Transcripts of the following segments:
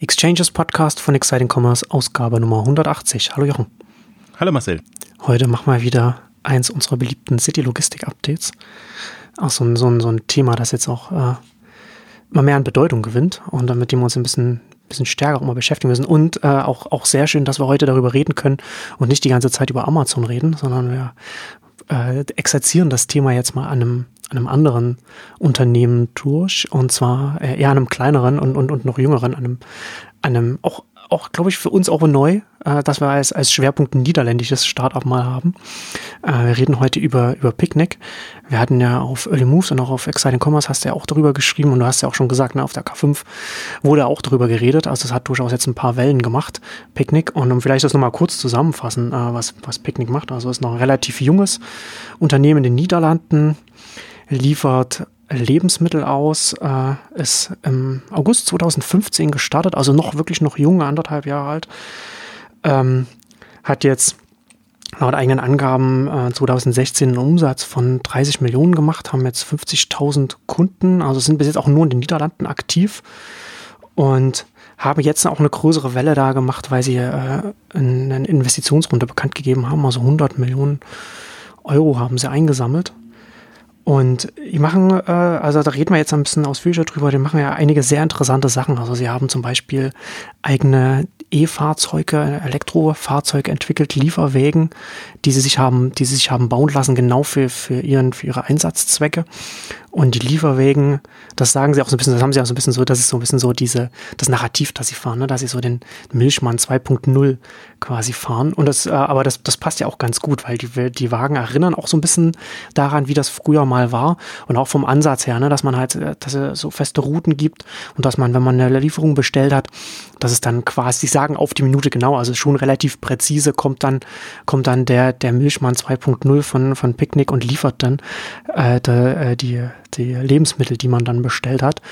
Exchanges Podcast von Exciting Commerce, Ausgabe Nummer 180. Hallo Jochen. Hallo Marcel. Heute machen wir wieder eins unserer beliebten City-Logistik-Updates. Auch so ein, so, ein, so ein Thema, das jetzt auch äh, immer mehr an Bedeutung gewinnt und mit dem wir uns ein bisschen, bisschen stärker auch mal beschäftigen müssen. Und äh, auch, auch sehr schön, dass wir heute darüber reden können und nicht die ganze Zeit über Amazon reden, sondern wir äh, exerzieren das Thema jetzt mal an einem, einem anderen Unternehmen durch und zwar äh, eher einem kleineren und, und, und noch jüngeren, einem, einem auch, auch glaube ich, für uns auch neu, äh, dass wir als, als Schwerpunkt ein niederländisches Startup mal haben. Äh, wir reden heute über, über Picnic. Wir hatten ja auf Early Moves und auch auf Exciting Commerce hast du ja auch darüber geschrieben und du hast ja auch schon gesagt, ne, auf der K5 wurde auch darüber geredet. Also es hat durchaus jetzt ein paar Wellen gemacht, Picnic. Und um vielleicht das nochmal kurz zusammenfassen, äh, was, was Picnic macht. Also es ist noch ein relativ junges Unternehmen in den Niederlanden, liefert Lebensmittel aus, äh, ist im August 2015 gestartet, also noch wirklich noch jung, anderthalb Jahre alt. Ähm, hat jetzt laut eigenen Angaben äh, 2016 einen Umsatz von 30 Millionen gemacht, haben jetzt 50.000 Kunden, also sind bis jetzt auch nur in den Niederlanden aktiv und haben jetzt auch eine größere Welle da gemacht, weil sie äh, eine Investitionsrunde bekannt gegeben haben, also 100 Millionen Euro haben sie eingesammelt. Und die machen, äh, also da reden wir jetzt ein bisschen ausführlicher drüber, die machen ja einige sehr interessante Sachen. Also sie haben zum Beispiel eigene E-Fahrzeuge, Elektrofahrzeuge entwickelt, Lieferwägen, die sie sich haben, die sie sich haben bauen lassen, genau für, für ihren, für ihre Einsatzzwecke. Und die Lieferwägen, das sagen sie auch so ein bisschen, das haben sie auch so ein bisschen so, das ist so ein bisschen so diese, das Narrativ, das sie fahren, ne? dass sie so den Milchmann 2.0 quasi fahren. Und das, äh, aber das, das passt ja auch ganz gut, weil die, die Wagen erinnern auch so ein bisschen daran, wie das früher mal war. Und auch vom Ansatz her, ne? dass man halt, äh, dass es so feste Routen gibt und dass man, wenn man eine Lieferung bestellt hat, dass es dann quasi, sie sagen auf die Minute genau, also schon relativ präzise kommt dann, kommt dann der, der Milchmann 2.0 von, von Picknick und liefert dann äh, de, äh, die, die Lebensmittel, die man dann bestellt hat.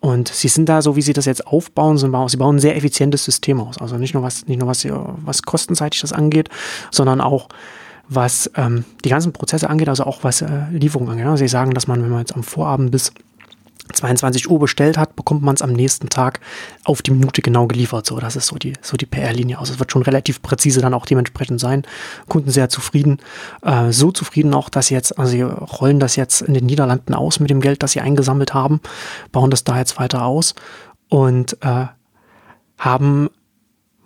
Und sie sind da, so wie sie das jetzt aufbauen, sie bauen, sie bauen ein sehr effizientes System aus. Also nicht nur was, nicht nur was, was kostenseitig das angeht, sondern auch was ähm, die ganzen Prozesse angeht, also auch was äh, Lieferung angeht. Also sie sagen, dass man, wenn man jetzt am Vorabend bis 22 Uhr bestellt hat, bekommt man es am nächsten Tag auf die Minute genau geliefert. So, das ist so die, so die PR-Linie aus. Es wird schon relativ präzise dann auch dementsprechend sein. Kunden sehr zufrieden. Äh, so zufrieden auch, dass sie jetzt, also sie rollen das jetzt in den Niederlanden aus mit dem Geld, das sie eingesammelt haben, bauen das da jetzt weiter aus und äh, haben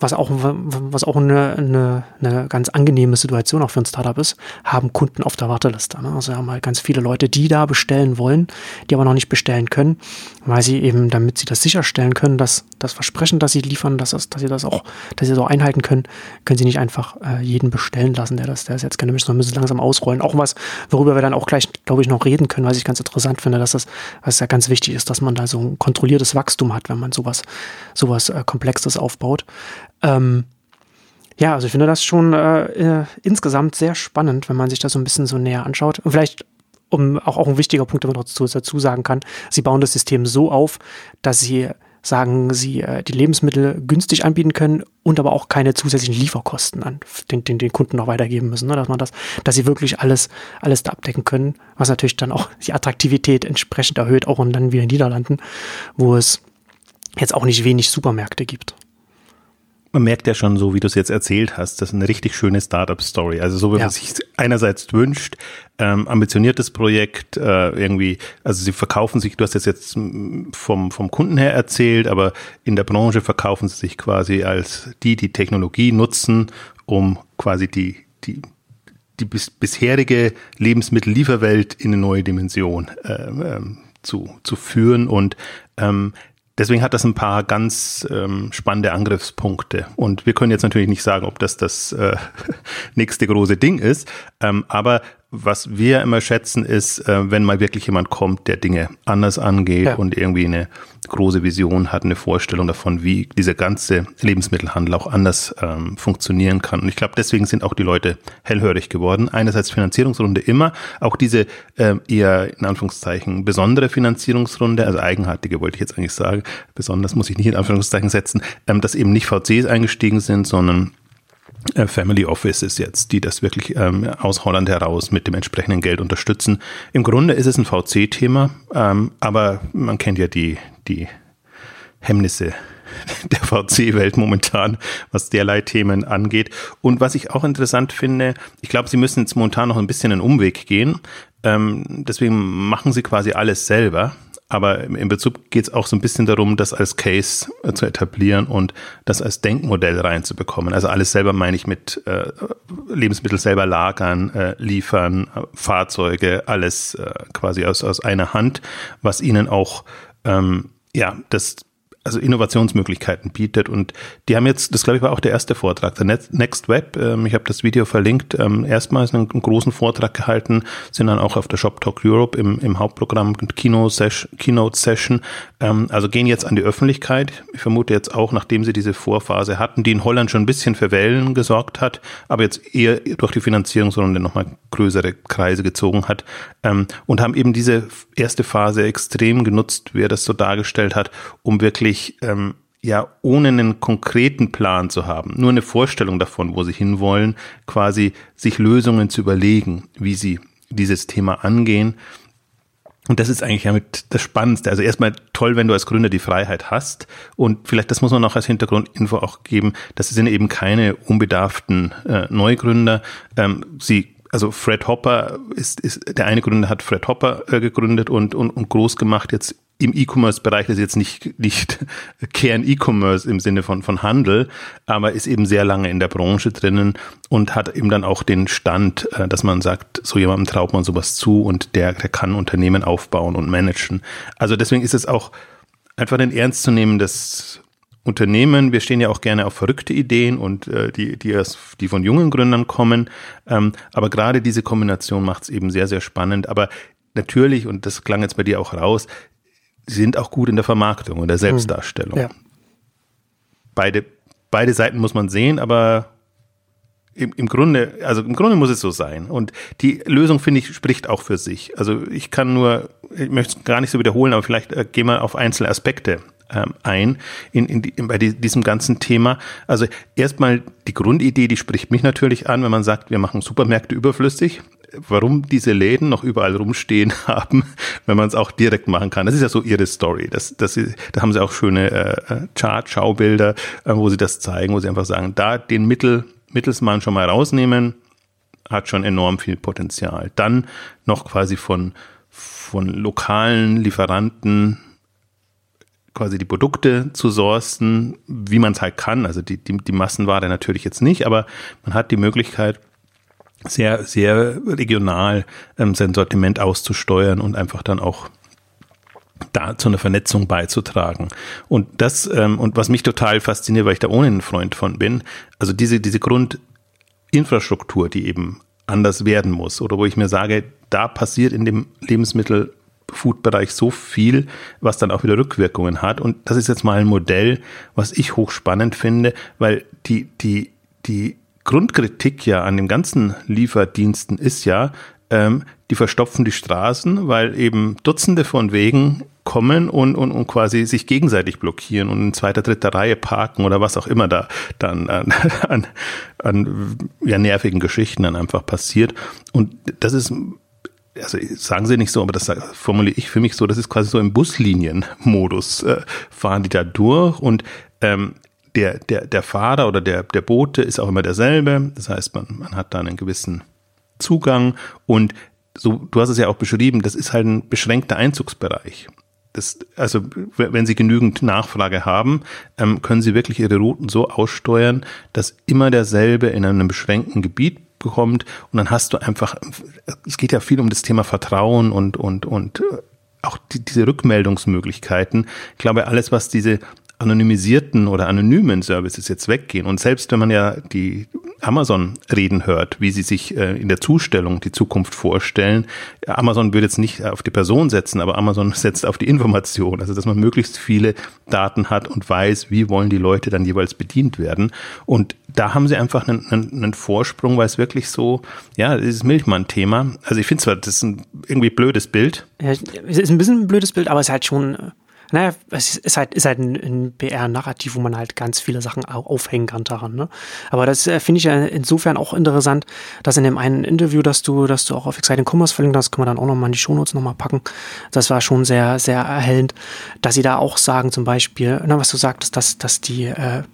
was auch, was auch eine, eine, eine ganz angenehme Situation auch für ein Startup ist, haben Kunden auf der Warteliste. Ne? Also haben halt ganz viele Leute, die da bestellen wollen, die aber noch nicht bestellen können, weil sie eben, damit sie das sicherstellen können, dass das Versprechen, das sie liefern, dass, das, dass sie das auch, dass sie das auch einhalten können, können sie nicht einfach äh, jeden bestellen lassen, der das, der das jetzt gerne möchte, sondern müssen langsam ausrollen. Auch was, worüber wir dann auch gleich, glaube ich, noch reden können, was ich ganz interessant finde, dass das, was ja ganz wichtig ist, dass man da so ein kontrolliertes Wachstum hat, wenn man sowas, sowas äh, Komplexes aufbaut. Ähm, ja, also ich finde das schon äh, äh, insgesamt sehr spannend, wenn man sich das so ein bisschen so näher anschaut. Und vielleicht, um auch, auch ein wichtiger Punkt, den man dazu, dazu sagen kann, sie bauen das System so auf, dass sie sagen, sie äh, die Lebensmittel günstig anbieten können und aber auch keine zusätzlichen Lieferkosten an den, den, den Kunden noch weitergeben müssen, ne? dass man das, dass sie wirklich alles, alles da abdecken können, was natürlich dann auch die Attraktivität entsprechend erhöht, auch in dann wieder in den Niederlanden, wo es jetzt auch nicht wenig Supermärkte gibt man merkt ja schon so, wie du es jetzt erzählt hast, das ist eine richtig schöne Startup-Story. Also so, wie ja. man sich einerseits wünscht, ähm, ambitioniertes Projekt, äh, irgendwie, also sie verkaufen sich, du hast das jetzt vom, vom Kunden her erzählt, aber in der Branche verkaufen sie sich quasi als die, die Technologie nutzen, um quasi die, die, die bis, bisherige Lebensmittellieferwelt in eine neue Dimension äh, ähm, zu, zu führen und ähm, Deswegen hat das ein paar ganz ähm, spannende Angriffspunkte. Und wir können jetzt natürlich nicht sagen, ob das das äh, nächste große Ding ist, ähm, aber was wir immer schätzen, ist, äh, wenn mal wirklich jemand kommt, der Dinge anders angeht ja. und irgendwie eine große Vision hat, eine Vorstellung davon, wie dieser ganze Lebensmittelhandel auch anders ähm, funktionieren kann. Und ich glaube, deswegen sind auch die Leute hellhörig geworden. Einerseits Finanzierungsrunde immer, auch diese äh, eher in Anführungszeichen besondere Finanzierungsrunde, also eigenartige wollte ich jetzt eigentlich sagen, besonders muss ich nicht in Anführungszeichen setzen, ähm, dass eben nicht VCs eingestiegen sind, sondern Family Offices jetzt, die das wirklich ähm, aus Holland heraus mit dem entsprechenden Geld unterstützen. Im Grunde ist es ein VC-Thema, ähm, aber man kennt ja die, die Hemmnisse der VC-Welt momentan, was derlei Themen angeht. Und was ich auch interessant finde, ich glaube, sie müssen jetzt momentan noch ein bisschen einen Umweg gehen. Ähm, deswegen machen sie quasi alles selber. Aber im Bezug geht es auch so ein bisschen darum, das als Case äh, zu etablieren und das als Denkmodell reinzubekommen. Also alles selber meine ich mit äh, Lebensmittel selber lagern, äh, liefern, äh, Fahrzeuge, alles äh, quasi aus, aus einer Hand, was ihnen auch ähm, ja das also Innovationsmöglichkeiten bietet. Und die haben jetzt, das glaube ich war auch der erste Vortrag, der Next Web, ähm, ich habe das Video verlinkt, ähm, erstmals einen, einen, großen Vortrag gehalten, sind dann auch auf der Shop Talk Europe im, im Hauptprogramm Kino -Session, Keynote Session, ähm, also gehen jetzt an die Öffentlichkeit. Ich vermute jetzt auch, nachdem sie diese Vorphase hatten, die in Holland schon ein bisschen für Wellen gesorgt hat, aber jetzt eher durch die Finanzierungsrunde nochmal größere Kreise gezogen hat ähm, und haben eben diese erste Phase extrem genutzt, wie er das so dargestellt hat, um wirklich ähm, ja ohne einen konkreten Plan zu haben, nur eine Vorstellung davon, wo sie hinwollen, quasi sich Lösungen zu überlegen, wie sie dieses Thema angehen. Und das ist eigentlich ja mit das Spannendste. Also erstmal toll, wenn du als Gründer die Freiheit hast. Und vielleicht, das muss man noch als Hintergrundinfo auch geben, das sind eben keine unbedarften äh, Neugründer. Ähm, sie also Fred Hopper ist, ist der eine Gründer hat Fred Hopper äh, gegründet und, und, und groß gemacht jetzt im E-Commerce-Bereich, das ist jetzt nicht, nicht Kern-E-Commerce im Sinne von, von Handel, aber ist eben sehr lange in der Branche drinnen und hat eben dann auch den Stand, äh, dass man sagt, so jemandem traut man sowas zu und der, der kann Unternehmen aufbauen und managen. Also deswegen ist es auch einfach ein ernstzunehmendes Unternehmen. Wir stehen ja auch gerne auf verrückte Ideen und äh, die, die, erst, die von jungen Gründern kommen. Ähm, aber gerade diese Kombination macht es eben sehr, sehr spannend. Aber natürlich, und das klang jetzt bei dir auch raus, sind auch gut in der Vermarktung und der Selbstdarstellung. Ja. Beide, beide Seiten muss man sehen, aber im, im Grunde, also im Grunde muss es so sein. Und die Lösung, finde ich, spricht auch für sich. Also ich kann nur, ich möchte es gar nicht so wiederholen, aber vielleicht äh, gehen wir auf einzelne Aspekte ähm, ein in, in, die, in bei die, diesem ganzen Thema. Also erstmal die Grundidee, die spricht mich natürlich an, wenn man sagt, wir machen Supermärkte überflüssig warum diese Läden noch überall rumstehen haben, wenn man es auch direkt machen kann. Das ist ja so ihre Story. Das, das, da haben sie auch schöne äh, Chart-Schaubilder, äh, wo sie das zeigen, wo sie einfach sagen, da den Mittel, Mittelsmann schon mal rausnehmen, hat schon enorm viel Potenzial. Dann noch quasi von, von lokalen Lieferanten quasi die Produkte zu sourcen, wie man es halt kann. Also die, die, die Massenware natürlich jetzt nicht, aber man hat die Möglichkeit, sehr, sehr regional ähm, sein Sortiment auszusteuern und einfach dann auch da zu einer Vernetzung beizutragen. Und das, ähm, und was mich total fasziniert, weil ich da ohne ein Freund von bin, also diese, diese Grundinfrastruktur, die eben anders werden muss, oder wo ich mir sage, da passiert in dem Lebensmittel Food-Bereich so viel, was dann auch wieder Rückwirkungen hat. Und das ist jetzt mal ein Modell, was ich hochspannend finde, weil die, die, die Grundkritik ja an dem ganzen Lieferdiensten ist ja, ähm, die verstopfen die Straßen, weil eben Dutzende von Wegen kommen und, und, und quasi sich gegenseitig blockieren und in zweiter, dritter Reihe parken oder was auch immer da dann an, an, an ja, nervigen Geschichten dann einfach passiert. Und das ist also sagen sie nicht so, aber das formuliere ich für mich so, das ist quasi so im Buslinienmodus, äh, fahren die da durch und ähm, der, der, der Fahrer oder der, der Bote ist auch immer derselbe. Das heißt, man, man hat da einen gewissen Zugang und so, du hast es ja auch beschrieben, das ist halt ein beschränkter Einzugsbereich. Das, also, wenn Sie genügend Nachfrage haben, ähm, können Sie wirklich Ihre Routen so aussteuern, dass immer derselbe in einem beschränkten Gebiet bekommt und dann hast du einfach, es geht ja viel um das Thema Vertrauen und, und, und äh, auch die, diese Rückmeldungsmöglichkeiten. Ich glaube, alles, was diese anonymisierten oder anonymen Services jetzt weggehen. Und selbst wenn man ja die Amazon-Reden hört, wie sie sich äh, in der Zustellung die Zukunft vorstellen, Amazon würde jetzt nicht auf die Person setzen, aber Amazon setzt auf die Information. Also, dass man möglichst viele Daten hat und weiß, wie wollen die Leute dann jeweils bedient werden. Und da haben sie einfach einen, einen, einen Vorsprung, weil es wirklich so, ja, dieses Milchmann-Thema. Also, ich finde zwar, das ist ein irgendwie blödes Bild. Ja, es ist ein bisschen ein blödes Bild, aber es ist halt schon Naja, es ist halt, ist halt ein, ein BR-Narrativ, wo man halt ganz viele Sachen aufhängen kann daran. Ne? Aber das äh, finde ich ja insofern auch interessant, dass in dem einen Interview, das du, das du auch auf Exciting Commerce verlinkt hast, können wir dann auch nochmal in die Shownotes nochmal packen. Das war schon sehr, sehr erhellend, dass sie da auch sagen, zum Beispiel, na, was du sagtest, dass, dass die äh,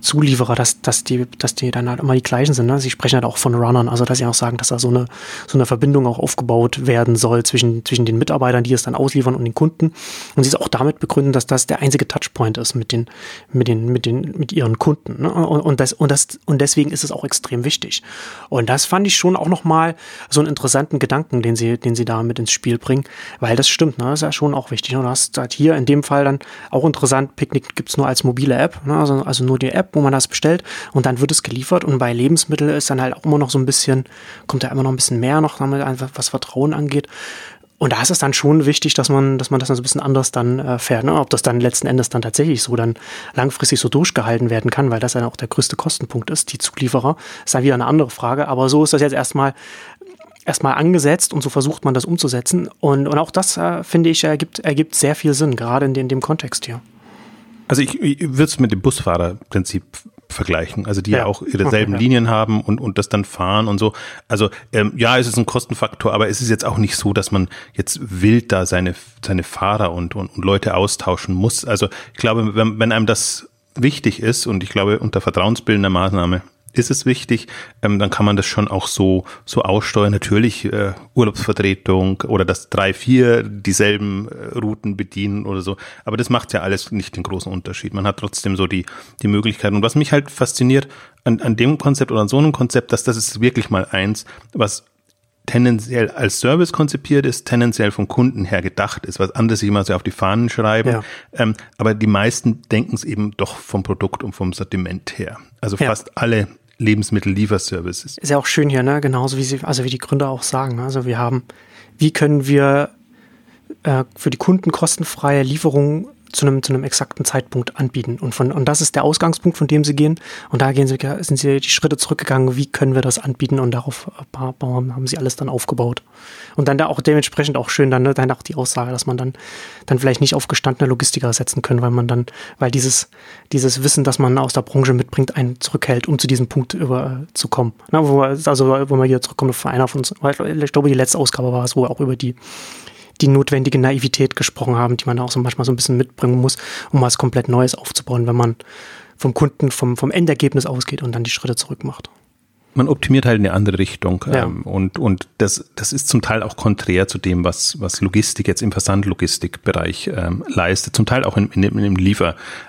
Zulieferer, dass, dass, die, dass die dann halt immer die gleichen sind. Ne? Sie sprechen halt auch von Runnern, also dass sie auch sagen, dass da so eine, so eine Verbindung auch aufgebaut werden soll zwischen, zwischen den Mitarbeitern, die es dann ausliefern und den Kunden. Und sie es auch damit begründen, dass das der einzige Touchpoint ist mit den, mit den, mit den, mit ihren Kunden. Ne? Und, und, das, und, das, und deswegen ist es auch extrem wichtig. Und das fand ich schon auch nochmal so einen interessanten Gedanken, den sie, den sie da mit ins Spiel bringen, weil das stimmt, ne? das ist ja schon auch wichtig. Und du hast halt hier in dem Fall dann auch interessant, Picknick gibt's nur als mobile App, ne? also, also nur die App, wo man das bestellt und dann wird es geliefert. Und bei Lebensmitteln ist dann halt auch immer noch so ein bisschen, kommt da immer noch ein bisschen mehr noch, einfach was Vertrauen angeht. Und da ist es dann schon wichtig, dass man, dass man das dann so ein bisschen anders dann äh, fährt. Ne? Ob das dann letzten Endes dann tatsächlich so dann langfristig so durchgehalten werden kann, weil das dann auch der größte Kostenpunkt ist, die Zulieferer, ist dann wieder eine andere Frage. Aber so ist das jetzt erstmal erstmal angesetzt und so versucht man das umzusetzen. Und, und auch das, äh, finde ich, ergibt, ergibt sehr viel Sinn, gerade in, in dem Kontext hier. Also ich, ich würde es mit dem Busfahrerprinzip vergleichen, also die ja, ja auch ihre selben okay, Linien haben und, und das dann fahren und so. Also ähm, ja, es ist ein Kostenfaktor, aber es ist jetzt auch nicht so, dass man jetzt wild da seine, seine Fahrer und, und, und Leute austauschen muss. Also ich glaube, wenn, wenn einem das wichtig ist und ich glaube unter vertrauensbildender Maßnahme ist es wichtig, ähm, dann kann man das schon auch so, so aussteuern. Natürlich äh, Urlaubsvertretung oder das drei, vier dieselben äh, Routen bedienen oder so. Aber das macht ja alles nicht den großen Unterschied. Man hat trotzdem so die, die Möglichkeiten. Und was mich halt fasziniert an, an dem Konzept oder an so einem Konzept, dass das ist wirklich mal eins, was tendenziell als Service konzipiert ist, tendenziell vom Kunden her gedacht ist, was andere sich immer so auf die Fahnen schreiben. Ja. Ähm, aber die meisten denken es eben doch vom Produkt und vom Sortiment her. Also ja. fast alle Lebensmittellieferservices. Ist ja auch schön hier, ne? Genauso wie sie, also wie die Gründer auch sagen. Ne? Also wir haben, wie können wir äh, für die Kunden kostenfreie Lieferungen zu einem, zu einem exakten Zeitpunkt anbieten. Und, von, und das ist der Ausgangspunkt, von dem sie gehen. Und da gehen sie, sind sie die Schritte zurückgegangen, wie können wir das anbieten und darauf äh, haben sie alles dann aufgebaut. Und dann da auch dementsprechend auch schön dann, ne, dann auch die Aussage, dass man dann, dann vielleicht nicht auf gestandene Logistiker setzen können, weil man dann, weil dieses, dieses Wissen, das man aus der Branche mitbringt, einen zurückhält, um zu diesem Punkt über, äh, zu kommen. Na, wo, also, wo man hier zurückkommt auf einer von uns, ich glaube, die letzte Ausgabe war es, wo wir auch über die die notwendige Naivität gesprochen haben, die man auch so manchmal so ein bisschen mitbringen muss, um was komplett Neues aufzubauen, wenn man vom Kunden, vom, vom Endergebnis ausgeht und dann die Schritte zurück macht man optimiert halt in eine andere Richtung. Ja. Ähm, und und das, das ist zum Teil auch konträr zu dem, was, was Logistik jetzt im Versandlogistikbereich ähm, leistet. Zum Teil auch in, in, in dem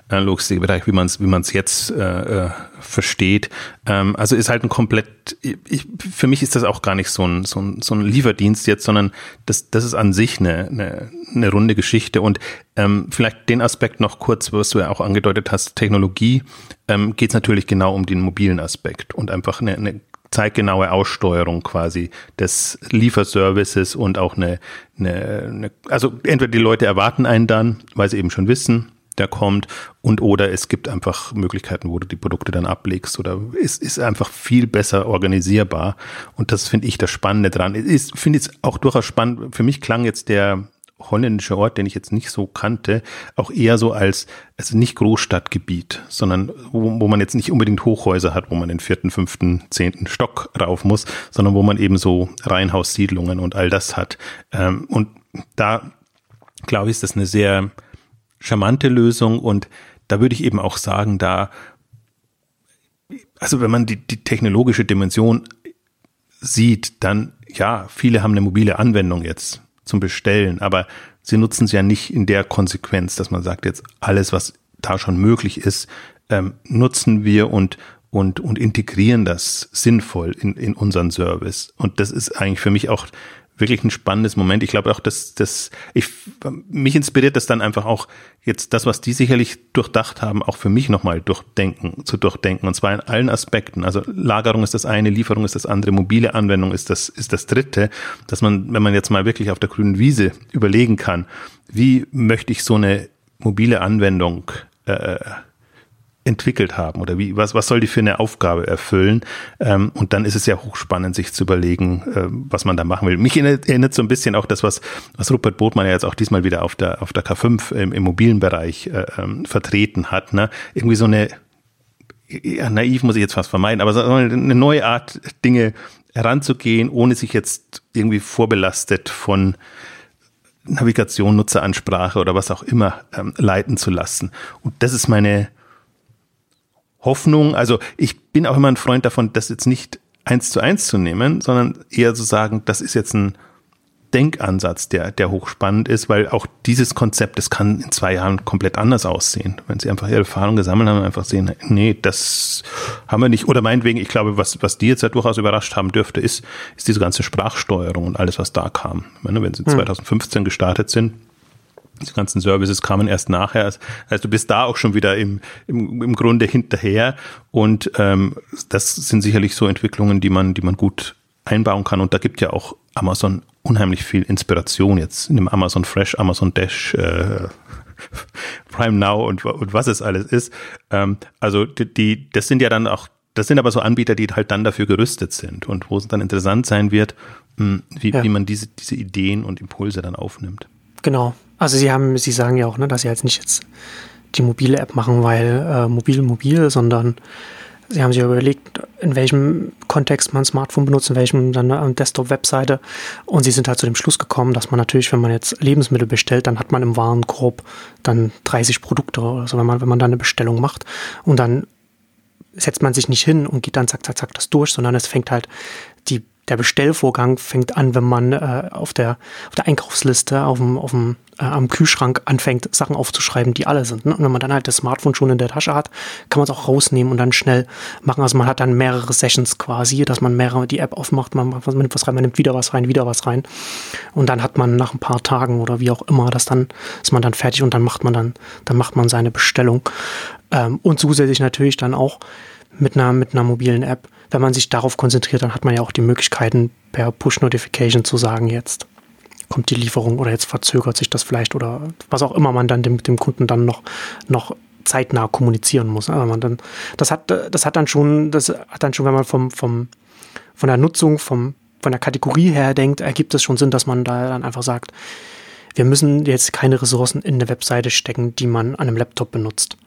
Lieferlogistikbereich, wie man es wie man's jetzt äh, äh, versteht. Ähm, also ist halt ein komplett, ich, für mich ist das auch gar nicht so ein, so ein, so ein Lieferdienst jetzt, sondern das, das ist an sich eine, eine, eine runde Geschichte. Und ähm, vielleicht den Aspekt noch kurz, was du ja auch angedeutet hast, Technologie, ähm, geht es natürlich genau um den mobilen Aspekt und einfach eine, eine zeitgenaue Aussteuerung quasi des Lieferservices und auch eine, eine, eine, also entweder die Leute erwarten einen dann, weil sie eben schon wissen, der kommt und oder es gibt einfach Möglichkeiten, wo du die Produkte dann ablegst oder es ist einfach viel besser organisierbar und das finde ich das Spannende dran. Ich finde es auch durchaus spannend. Für mich klang jetzt der holländische Ort, den ich jetzt nicht so kannte, auch eher so als, also nicht Großstadtgebiet, sondern wo, wo man jetzt nicht unbedingt Hochhäuser hat, wo man den vierten, fünften, zehnten Stock rauf muss, sondern wo man eben so Reihenhaussiedlungen und all das hat. Ähm, und da glaube ich, ist das eine sehr charmante Lösung und da würde ich eben auch sagen, da, also wenn man die, die technologische Dimension sieht, dann ja, viele haben eine mobile Anwendung jetzt zum Bestellen, aber sie nutzen es ja nicht in der Konsequenz, dass man sagt, jetzt alles, was da schon möglich ist, ähm, nutzen wir und und, und integrieren das sinnvoll in, in unseren Service. Und das ist eigentlich für mich auch wirklich ein spannendes Moment. Ich glaube auch, dass dass ich mich inspiriert das dann einfach auch jetzt das, was die sicherlich durchdacht haben, auch für mich nochmal durchdenken, zu durchdenken. Und zwar in allen Aspekten. Also Lagerung ist das eine, Lieferung ist das andere, mobile Anwendung ist das, ist das dritte, dass man, wenn man jetzt mal wirklich auf der grünen Wiese überlegen kann, wie möchte ich so eine mobile Anwendung äh, entwickelt haben oder wie, was, was soll die für eine Aufgabe erfüllen? Ähm, und dann ist es ja hochspannend, sich zu überlegen, äh, was man da machen will. Mich erinnert, erinnert so ein bisschen auch das, was, was Rupert Botmann ja jetzt auch diesmal wieder auf der, auf der K5 im, im mobilen Bereich äh, ähm, vertreten hat. Ne? Irgendwie so eine, ja, naiv muss ich jetzt fast vermeiden, aber so eine neue Art, Dinge heranzugehen, ohne sich jetzt irgendwie vorbelastet von Navigation, Nutzeransprache oder was auch immer ähm, leiten zu lassen. Und das ist meine, Hoffnung. Also ich bin auch immer ein Freund davon, das jetzt nicht eins zu eins zu nehmen, sondern eher zu sagen, das ist jetzt ein Denkansatz, der, der hochspannend ist, weil auch dieses Konzept, das kann in zwei Jahren komplett anders aussehen. Wenn Sie einfach Ihre Erfahrung gesammelt haben, einfach sehen, nee, das haben wir nicht. Oder meinetwegen, ich glaube, was, was die jetzt ja durchaus überrascht haben dürfte, ist, ist diese ganze Sprachsteuerung und alles, was da kam. Meine, wenn Sie 2015 hm. gestartet sind, die ganzen Services kamen erst nachher. Also du bist da auch schon wieder im, im, im Grunde hinterher. Und ähm, das sind sicherlich so Entwicklungen, die man, die man gut einbauen kann. Und da gibt ja auch Amazon unheimlich viel Inspiration jetzt in dem Amazon Fresh, Amazon Dash, äh, Prime Now und, und was es alles ist. Ähm, also die, die, das sind ja dann auch, das sind aber so Anbieter, die halt dann dafür gerüstet sind und wo es dann interessant sein wird, mh, wie, ja. wie man diese, diese Ideen und Impulse dann aufnimmt. Genau. Also sie haben, sie sagen ja auch, ne, dass sie jetzt nicht jetzt die mobile App machen, weil äh, mobil mobil, sondern sie haben sich überlegt, in welchem Kontext man Smartphone benutzt, in welchem dann eine Desktop-Webseite. Und sie sind halt zu dem Schluss gekommen, dass man natürlich, wenn man jetzt Lebensmittel bestellt, dann hat man im Warenkorb dann 30 Produkte oder so, wenn man, wenn man dann eine Bestellung macht. Und dann setzt man sich nicht hin und geht dann zack, zack, zack das durch, sondern es fängt halt die der Bestellvorgang fängt an, wenn man äh, auf, der, auf der Einkaufsliste auf dem, auf dem, äh, am Kühlschrank anfängt, Sachen aufzuschreiben, die alle sind. Ne? Und wenn man dann halt das Smartphone schon in der Tasche hat, kann man es auch rausnehmen und dann schnell machen. Also man hat dann mehrere Sessions quasi, dass man mehrere die App aufmacht, man, man nimmt was rein, man nimmt wieder was rein, wieder was rein. Und dann hat man nach ein paar Tagen oder wie auch immer, das dann ist man dann fertig und dann macht man dann, dann macht man seine Bestellung. Ähm, und zusätzlich natürlich dann auch mit einer, mit einer mobilen App wenn man sich darauf konzentriert, dann hat man ja auch die Möglichkeiten, per Push-Notification zu sagen, jetzt kommt die Lieferung oder jetzt verzögert sich das vielleicht oder was auch immer man dann dem, dem Kunden dann noch, noch zeitnah kommunizieren muss. Aber man dann, das hat, das hat dann schon, das hat dann schon, wenn man vom, vom, von der Nutzung, vom, von der Kategorie her denkt, ergibt es schon Sinn, dass man da dann einfach sagt, wir müssen jetzt keine Ressourcen in eine Webseite stecken, die man an einem Laptop benutzt.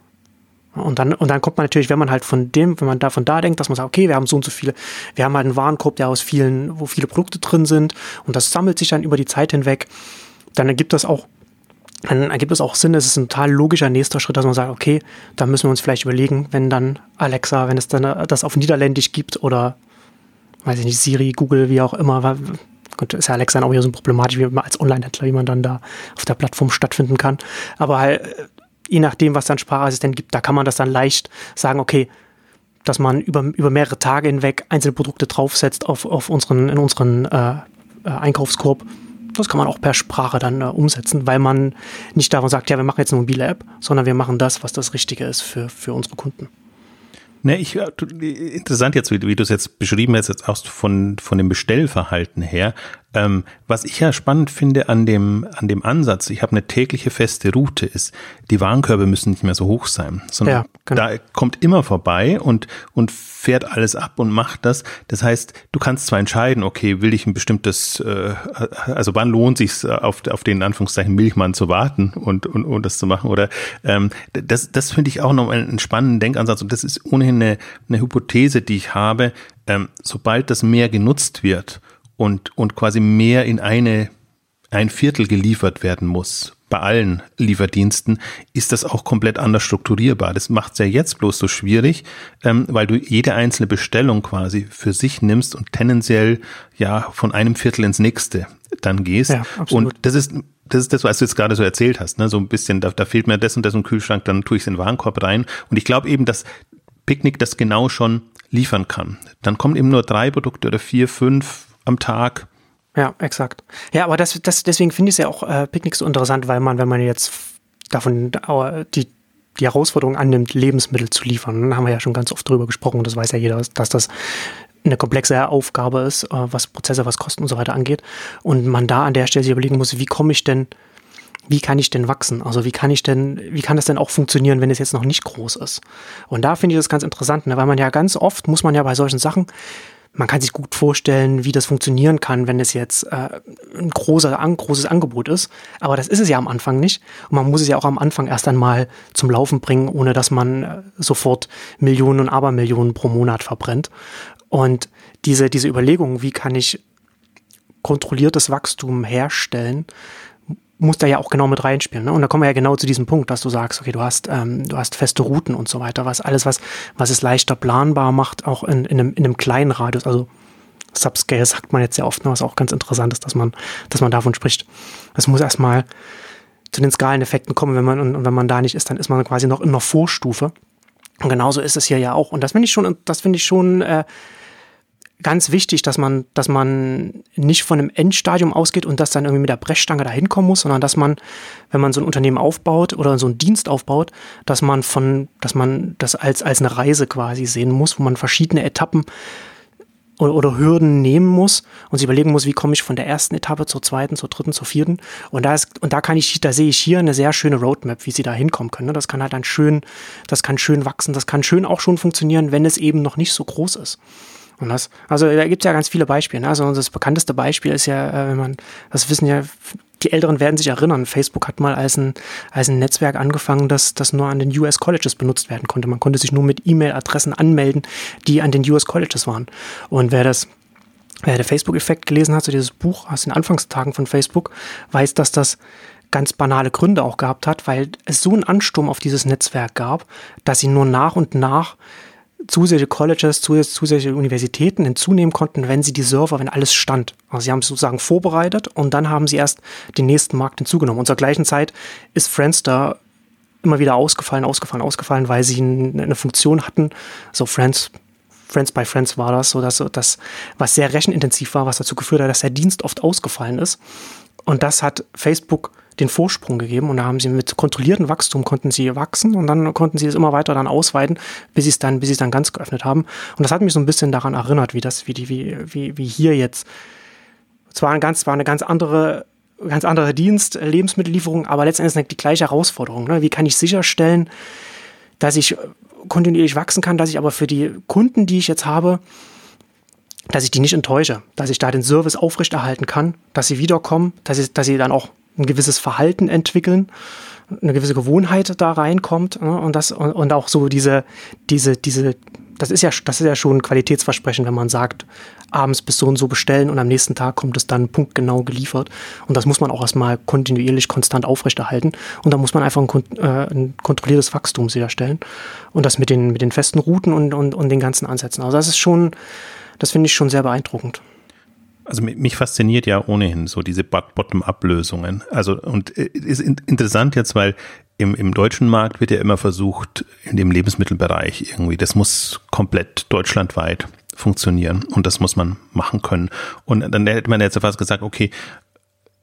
Und dann, und dann kommt man natürlich, wenn man halt von dem, wenn man davon da denkt, dass man sagt, okay, wir haben so und so viele, wir haben halt einen Warenkorb, der aus vielen, wo viele Produkte drin sind und das sammelt sich dann über die Zeit hinweg, dann ergibt das auch, dann ergibt es auch Sinn, es ist ein total logischer nächster Schritt, dass man sagt, okay, da müssen wir uns vielleicht überlegen, wenn dann Alexa, wenn es dann das auf Niederländisch gibt oder, weiß ich nicht, Siri, Google, wie auch immer, Gut, ist ja Alexa dann auch wieder so problematisch, wie man als Online-Händler, wie man dann da auf der Plattform stattfinden kann. Aber halt, je nachdem, was dann Sprachassistent gibt, da kann man das dann leicht sagen, okay, dass man über, über mehrere Tage hinweg einzelne Produkte draufsetzt auf, auf unseren, in unseren äh, äh, Einkaufskorb. Das kann man auch per Sprache dann äh, umsetzen, weil man nicht davon sagt, ja, wir machen jetzt eine mobile App, sondern wir machen das, was das Richtige ist für, für unsere Kunden. Ne, ich, äh, interessant jetzt, wie, wie du es jetzt beschrieben hast, jetzt auch von, von dem Bestellverhalten her. Ähm, was ich ja spannend finde an dem, an dem Ansatz, ich habe eine tägliche feste Route, ist, die Warenkörbe müssen nicht mehr so hoch sein, sondern ja, genau. da kommt immer vorbei und, und fährt alles ab und macht das. Das heißt, du kannst zwar entscheiden, okay, will ich ein bestimmtes, äh, also wann lohnt sich auf, auf den Anführungszeichen Milchmann zu warten und, und, und das zu machen oder ähm, das, das finde ich auch noch einen spannenden Denkansatz und das ist ohnehin eine, eine Hypothese, die ich habe, ähm, sobald das mehr genutzt wird, und, und quasi mehr in eine, ein Viertel geliefert werden muss bei allen Lieferdiensten, ist das auch komplett anders strukturierbar. Das macht es ja jetzt bloß so schwierig, ähm, weil du jede einzelne Bestellung quasi für sich nimmst und tendenziell ja von einem Viertel ins nächste dann gehst. Ja, und das ist das ist das, was du jetzt gerade so erzählt hast, ne? So ein bisschen, da, da fehlt mir das und das im Kühlschrank, dann tue ich es in den Warenkorb rein. Und ich glaube eben, dass Picknick das genau schon liefern kann. Dann kommen eben nur drei Produkte oder vier, fünf, am Tag. Ja, exakt. Ja, aber das, das, deswegen finde ich es ja auch äh, Picknick so interessant, weil man, wenn man jetzt davon die, die Herausforderung annimmt, Lebensmittel zu liefern, dann haben wir ja schon ganz oft drüber gesprochen, das weiß ja jeder, dass das eine komplexe Aufgabe ist, äh, was Prozesse, was Kosten und so weiter angeht. Und man da an der Stelle sich überlegen muss, wie komme ich denn wie kann ich denn wachsen? Also wie kann ich denn, wie kann das denn auch funktionieren, wenn es jetzt noch nicht groß ist? Und da finde ich das ganz interessant, ne? weil man ja ganz oft muss man ja bei solchen Sachen man kann sich gut vorstellen, wie das funktionieren kann, wenn es jetzt äh, ein großer, ein großes Angebot ist. Aber das ist es ja am Anfang nicht. Und man muss es ja auch am Anfang erst einmal zum Laufen bringen, ohne dass man äh, sofort Millionen und Abermillionen pro Monat verbrennt. Und diese, diese Überlegung, wie kann ich kontrolliertes Wachstum herstellen, muss da ja auch genau mit reinspielen. Ne? Und da kommen wir ja genau zu diesem Punkt, dass du sagst, okay, du hast, ähm, du hast feste Routen und so weiter, was alles, was, was es leichter planbar macht, auch in, in, einem, in einem kleinen Radius. Also Subscale sagt man jetzt ja oft, ne, was auch ganz interessant ist, dass man, dass man davon spricht. Das muss erstmal zu den Skaleneffekten kommen, wenn man, und wenn man da nicht ist, dann ist man quasi noch in einer Vorstufe. Und genauso ist es hier ja auch. Und das finde ich schon, das finde ich schon äh, ganz wichtig, dass man, dass man nicht von einem Endstadium ausgeht und das dann irgendwie mit der Brechstange dahin kommen muss, sondern dass man, wenn man so ein Unternehmen aufbaut oder so einen Dienst aufbaut, dass man von, dass man das als, als eine Reise quasi sehen muss, wo man verschiedene Etappen oder, oder Hürden nehmen muss und sich überlegen muss, wie komme ich von der ersten Etappe zur zweiten, zur dritten, zur vierten. Und da ist, und da kann ich, da sehe ich hier eine sehr schöne Roadmap, wie sie da hinkommen können. Das kann halt dann schön, das kann schön wachsen, das kann schön auch schon funktionieren, wenn es eben noch nicht so groß ist. Und das, also da gibt es ja ganz viele Beispiele. Ne? Also das bekannteste Beispiel ist ja, äh, wenn man, das wissen ja, die Älteren werden sich erinnern, Facebook hat mal als ein, als ein Netzwerk angefangen, das, das nur an den US Colleges benutzt werden konnte. Man konnte sich nur mit E-Mail-Adressen anmelden, die an den US Colleges waren. Und wer das Wer der Facebook-Effekt gelesen hat, so dieses Buch aus den Anfangstagen von Facebook, weiß, dass das ganz banale Gründe auch gehabt hat, weil es so einen Ansturm auf dieses Netzwerk gab, dass sie nur nach und nach zusätzliche Colleges, zusätzliche Universitäten hinzunehmen konnten, wenn sie die Server, wenn alles stand. Also sie haben es sozusagen vorbereitet und dann haben sie erst den nächsten Markt hinzugenommen. Und zur gleichen Zeit ist Friendster immer wieder ausgefallen, ausgefallen, ausgefallen, weil sie eine Funktion hatten. So Friends, Friends by Friends war das, so dass das, was sehr rechenintensiv war, was dazu geführt hat, dass der Dienst oft ausgefallen ist. Und das hat Facebook den Vorsprung gegeben und da haben sie mit kontrolliertem Wachstum konnten sie wachsen und dann konnten sie es immer weiter dann ausweiten, bis sie es dann, bis sie es dann ganz geöffnet haben. Und das hat mich so ein bisschen daran erinnert, wie das, wie die, wie, wie, wie hier jetzt. Zwar ein ganz, war eine ganz andere, ganz andere Dienst, Lebensmittellieferung, aber letztendlich die gleiche Herausforderung. Ne? Wie kann ich sicherstellen, dass ich kontinuierlich wachsen kann, dass ich aber für die Kunden, die ich jetzt habe, dass ich die nicht enttäusche, dass ich da den Service aufrechterhalten kann, dass sie wiederkommen, dass, ich, dass sie dann auch ein gewisses Verhalten entwickeln, eine gewisse Gewohnheit da reinkommt ne? und das und, und auch so diese diese diese das ist ja das ist ja schon ein Qualitätsversprechen, wenn man sagt, abends bis so und so bestellen und am nächsten Tag kommt es dann punktgenau geliefert und das muss man auch erstmal kontinuierlich konstant aufrechterhalten und da muss man einfach ein, äh, ein kontrolliertes Wachstum sicherstellen und das mit den mit den festen Routen und und, und den ganzen Ansätzen. Also das ist schon das finde ich schon sehr beeindruckend. Also mich fasziniert ja ohnehin so diese Bottom-up-Lösungen. Also und äh, ist interessant jetzt, weil im, im deutschen Markt wird ja immer versucht, in dem Lebensmittelbereich irgendwie, das muss komplett deutschlandweit funktionieren und das muss man machen können. Und dann hätte man jetzt fast gesagt, okay,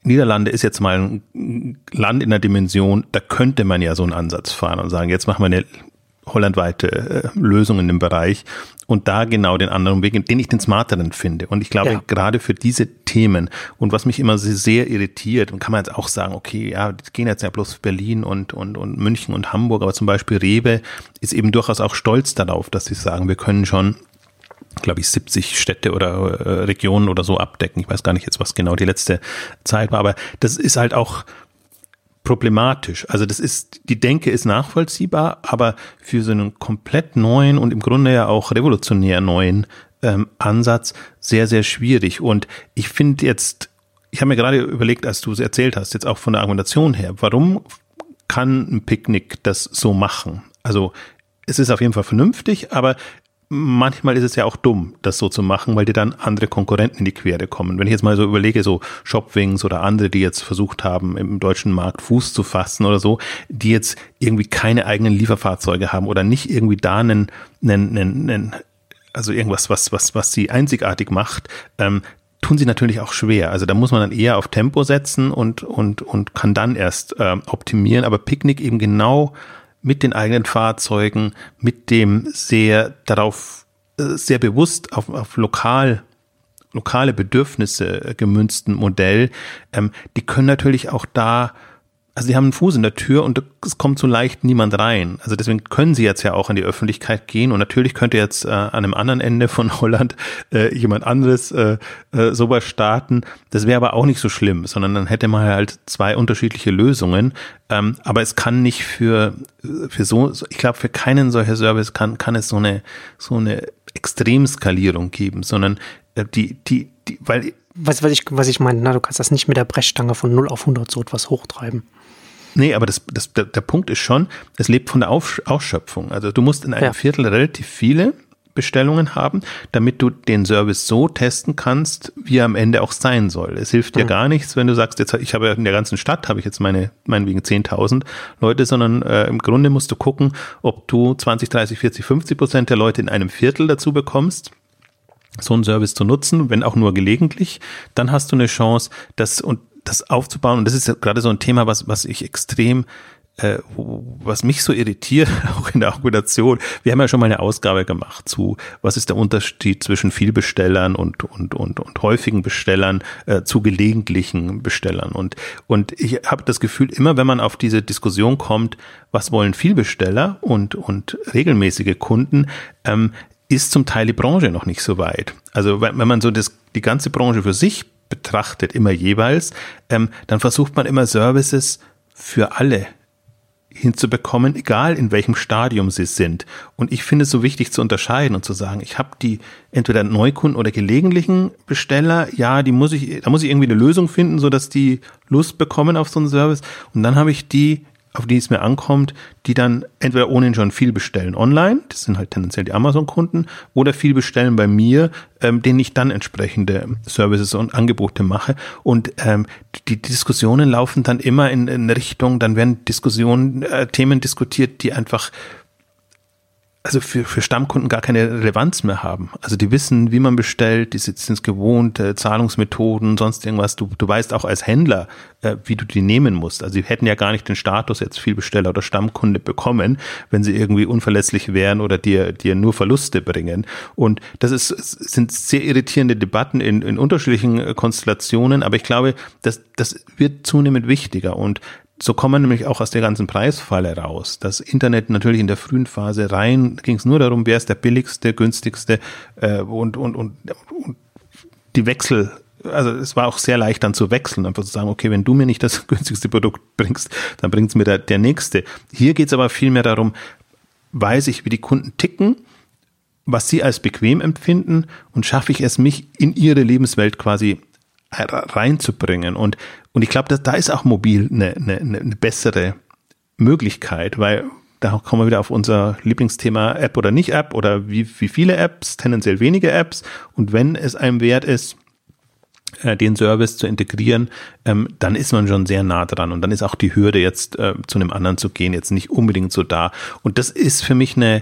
Niederlande ist jetzt mal ein Land in der Dimension, da könnte man ja so einen Ansatz fahren und sagen, jetzt machen wir eine hollandweite äh, Lösung in dem Bereich und da genau den anderen Weg, den ich den smarteren finde. Und ich glaube, ja. gerade für diese Themen und was mich immer sehr irritiert, und kann man jetzt auch sagen, okay, ja, gehen jetzt ja bloß Berlin und, und, und München und Hamburg, aber zum Beispiel Rewe ist eben durchaus auch stolz darauf, dass sie sagen, wir können schon glaube ich, 70 Städte oder äh, Regionen oder so abdecken. Ich weiß gar nicht jetzt, was genau die letzte Zeit war, aber das ist halt auch problematisch. Also das ist, die Denke ist nachvollziehbar, aber für so einen komplett neuen und im Grunde ja auch revolutionär neuen ähm, Ansatz sehr, sehr schwierig. Und ich finde jetzt, ich habe mir gerade überlegt, als du es erzählt hast, jetzt auch von der Argumentation her, warum kann ein Picknick das so machen? Also es ist auf jeden Fall vernünftig, aber manchmal ist es ja auch dumm, das so zu machen, weil dir dann andere Konkurrenten in die Quere kommen. Wenn ich jetzt mal so überlege, so Shopwings oder andere, die jetzt versucht haben, im deutschen Markt Fuß zu fassen oder so, die jetzt irgendwie keine eigenen Lieferfahrzeuge haben oder nicht irgendwie da einen, einen, einen, einen also irgendwas, was, was, was sie einzigartig macht, ähm, tun sie natürlich auch schwer. Also da muss man dann eher auf Tempo setzen und, und, und kann dann erst ähm, optimieren. Aber Picknick eben genau mit den eigenen Fahrzeugen, mit dem sehr darauf, äh, sehr bewusst auf, auf lokal lokale Bedürfnisse gemünzten Modell, ähm, die können natürlich auch da also die haben einen Fuß in der Tür und es kommt so leicht niemand rein. Also deswegen können sie jetzt ja auch in die Öffentlichkeit gehen und natürlich könnte jetzt äh, an einem anderen Ende von Holland äh, jemand anderes äh, äh, sowas starten. Das wäre aber auch nicht so schlimm, sondern dann hätte man halt zwei unterschiedliche Lösungen. Ähm, aber es kann nicht für für so, ich glaube für keinen solcher Service kann kann es so eine so eine Extremskalierung geben, sondern äh, die die die weil was, was ich, was ich meine, na, du kannst das nicht mit der Brechstange von 0 auf 100 so etwas hochtreiben. Nee, aber das, das, der, der Punkt ist schon, es lebt von der Auf, Ausschöpfung. Also du musst in einem ja. Viertel relativ viele Bestellungen haben, damit du den Service so testen kannst, wie er am Ende auch sein soll. Es hilft dir mhm. gar nichts, wenn du sagst, jetzt ich habe in der ganzen Stadt habe ich jetzt meine meinetwegen 10.000 Leute, sondern äh, im Grunde musst du gucken, ob du 20, 30, 40, 50 Prozent der Leute in einem Viertel dazu bekommst, so einen Service zu nutzen, wenn auch nur gelegentlich, dann hast du eine Chance, das und das aufzubauen. Und das ist ja gerade so ein Thema, was, was ich extrem äh, was mich so irritiert, auch in der Argumentation, wir haben ja schon mal eine Ausgabe gemacht zu, was ist der Unterschied zwischen Vielbestellern und, und, und, und häufigen Bestellern äh, zu gelegentlichen Bestellern. Und, und ich habe das Gefühl, immer wenn man auf diese Diskussion kommt, was wollen Vielbesteller und, und regelmäßige Kunden, ähm, ist zum Teil die Branche noch nicht so weit. Also wenn, man so das, die ganze Branche für sich betrachtet, immer jeweils, ähm, dann versucht man immer Services für alle hinzubekommen, egal in welchem Stadium sie sind. Und ich finde es so wichtig zu unterscheiden und zu sagen, ich habe die entweder Neukunden oder gelegentlichen Besteller, ja, die muss ich, da muss ich irgendwie eine Lösung finden, so dass die Lust bekommen auf so einen Service. Und dann habe ich die auf die es mir ankommt, die dann entweder ohnehin schon viel bestellen online, das sind halt tendenziell die Amazon-Kunden, oder viel bestellen bei mir, ähm, denen ich dann entsprechende Services und Angebote mache. Und ähm, die Diskussionen laufen dann immer in, in Richtung, dann werden Diskussionen, äh, Themen diskutiert, die einfach also für, für Stammkunden gar keine Relevanz mehr haben. Also die wissen, wie man bestellt, die sind es gewohnt, äh, Zahlungsmethoden, sonst irgendwas. Du, du weißt auch als Händler, äh, wie du die nehmen musst. Also sie hätten ja gar nicht den Status jetzt Vielbesteller oder Stammkunde bekommen, wenn sie irgendwie unverlässlich wären oder dir, dir nur Verluste bringen. Und das ist, sind sehr irritierende Debatten in, in unterschiedlichen äh, Konstellationen, aber ich glaube, das, das wird zunehmend wichtiger und so kommen nämlich auch aus der ganzen Preisfalle raus. Das Internet natürlich in der frühen Phase rein ging es nur darum, wer ist der billigste, günstigste äh, und, und, und, und die Wechsel also es war auch sehr leicht dann zu wechseln, einfach zu sagen, okay, wenn du mir nicht das günstigste Produkt bringst, dann bringt es mir der, der nächste. Hier geht es aber vielmehr darum, weiß ich, wie die Kunden ticken, was sie als bequem empfinden und schaffe ich es, mich in ihre Lebenswelt quasi reinzubringen. Und, und ich glaube, da ist auch mobil eine, eine, eine bessere Möglichkeit, weil da kommen wir wieder auf unser Lieblingsthema App oder nicht App oder wie, wie viele Apps, tendenziell wenige Apps. Und wenn es einem wert ist, äh, den Service zu integrieren, ähm, dann ist man schon sehr nah dran und dann ist auch die Hürde jetzt äh, zu einem anderen zu gehen jetzt nicht unbedingt so da. Und das ist für mich eine,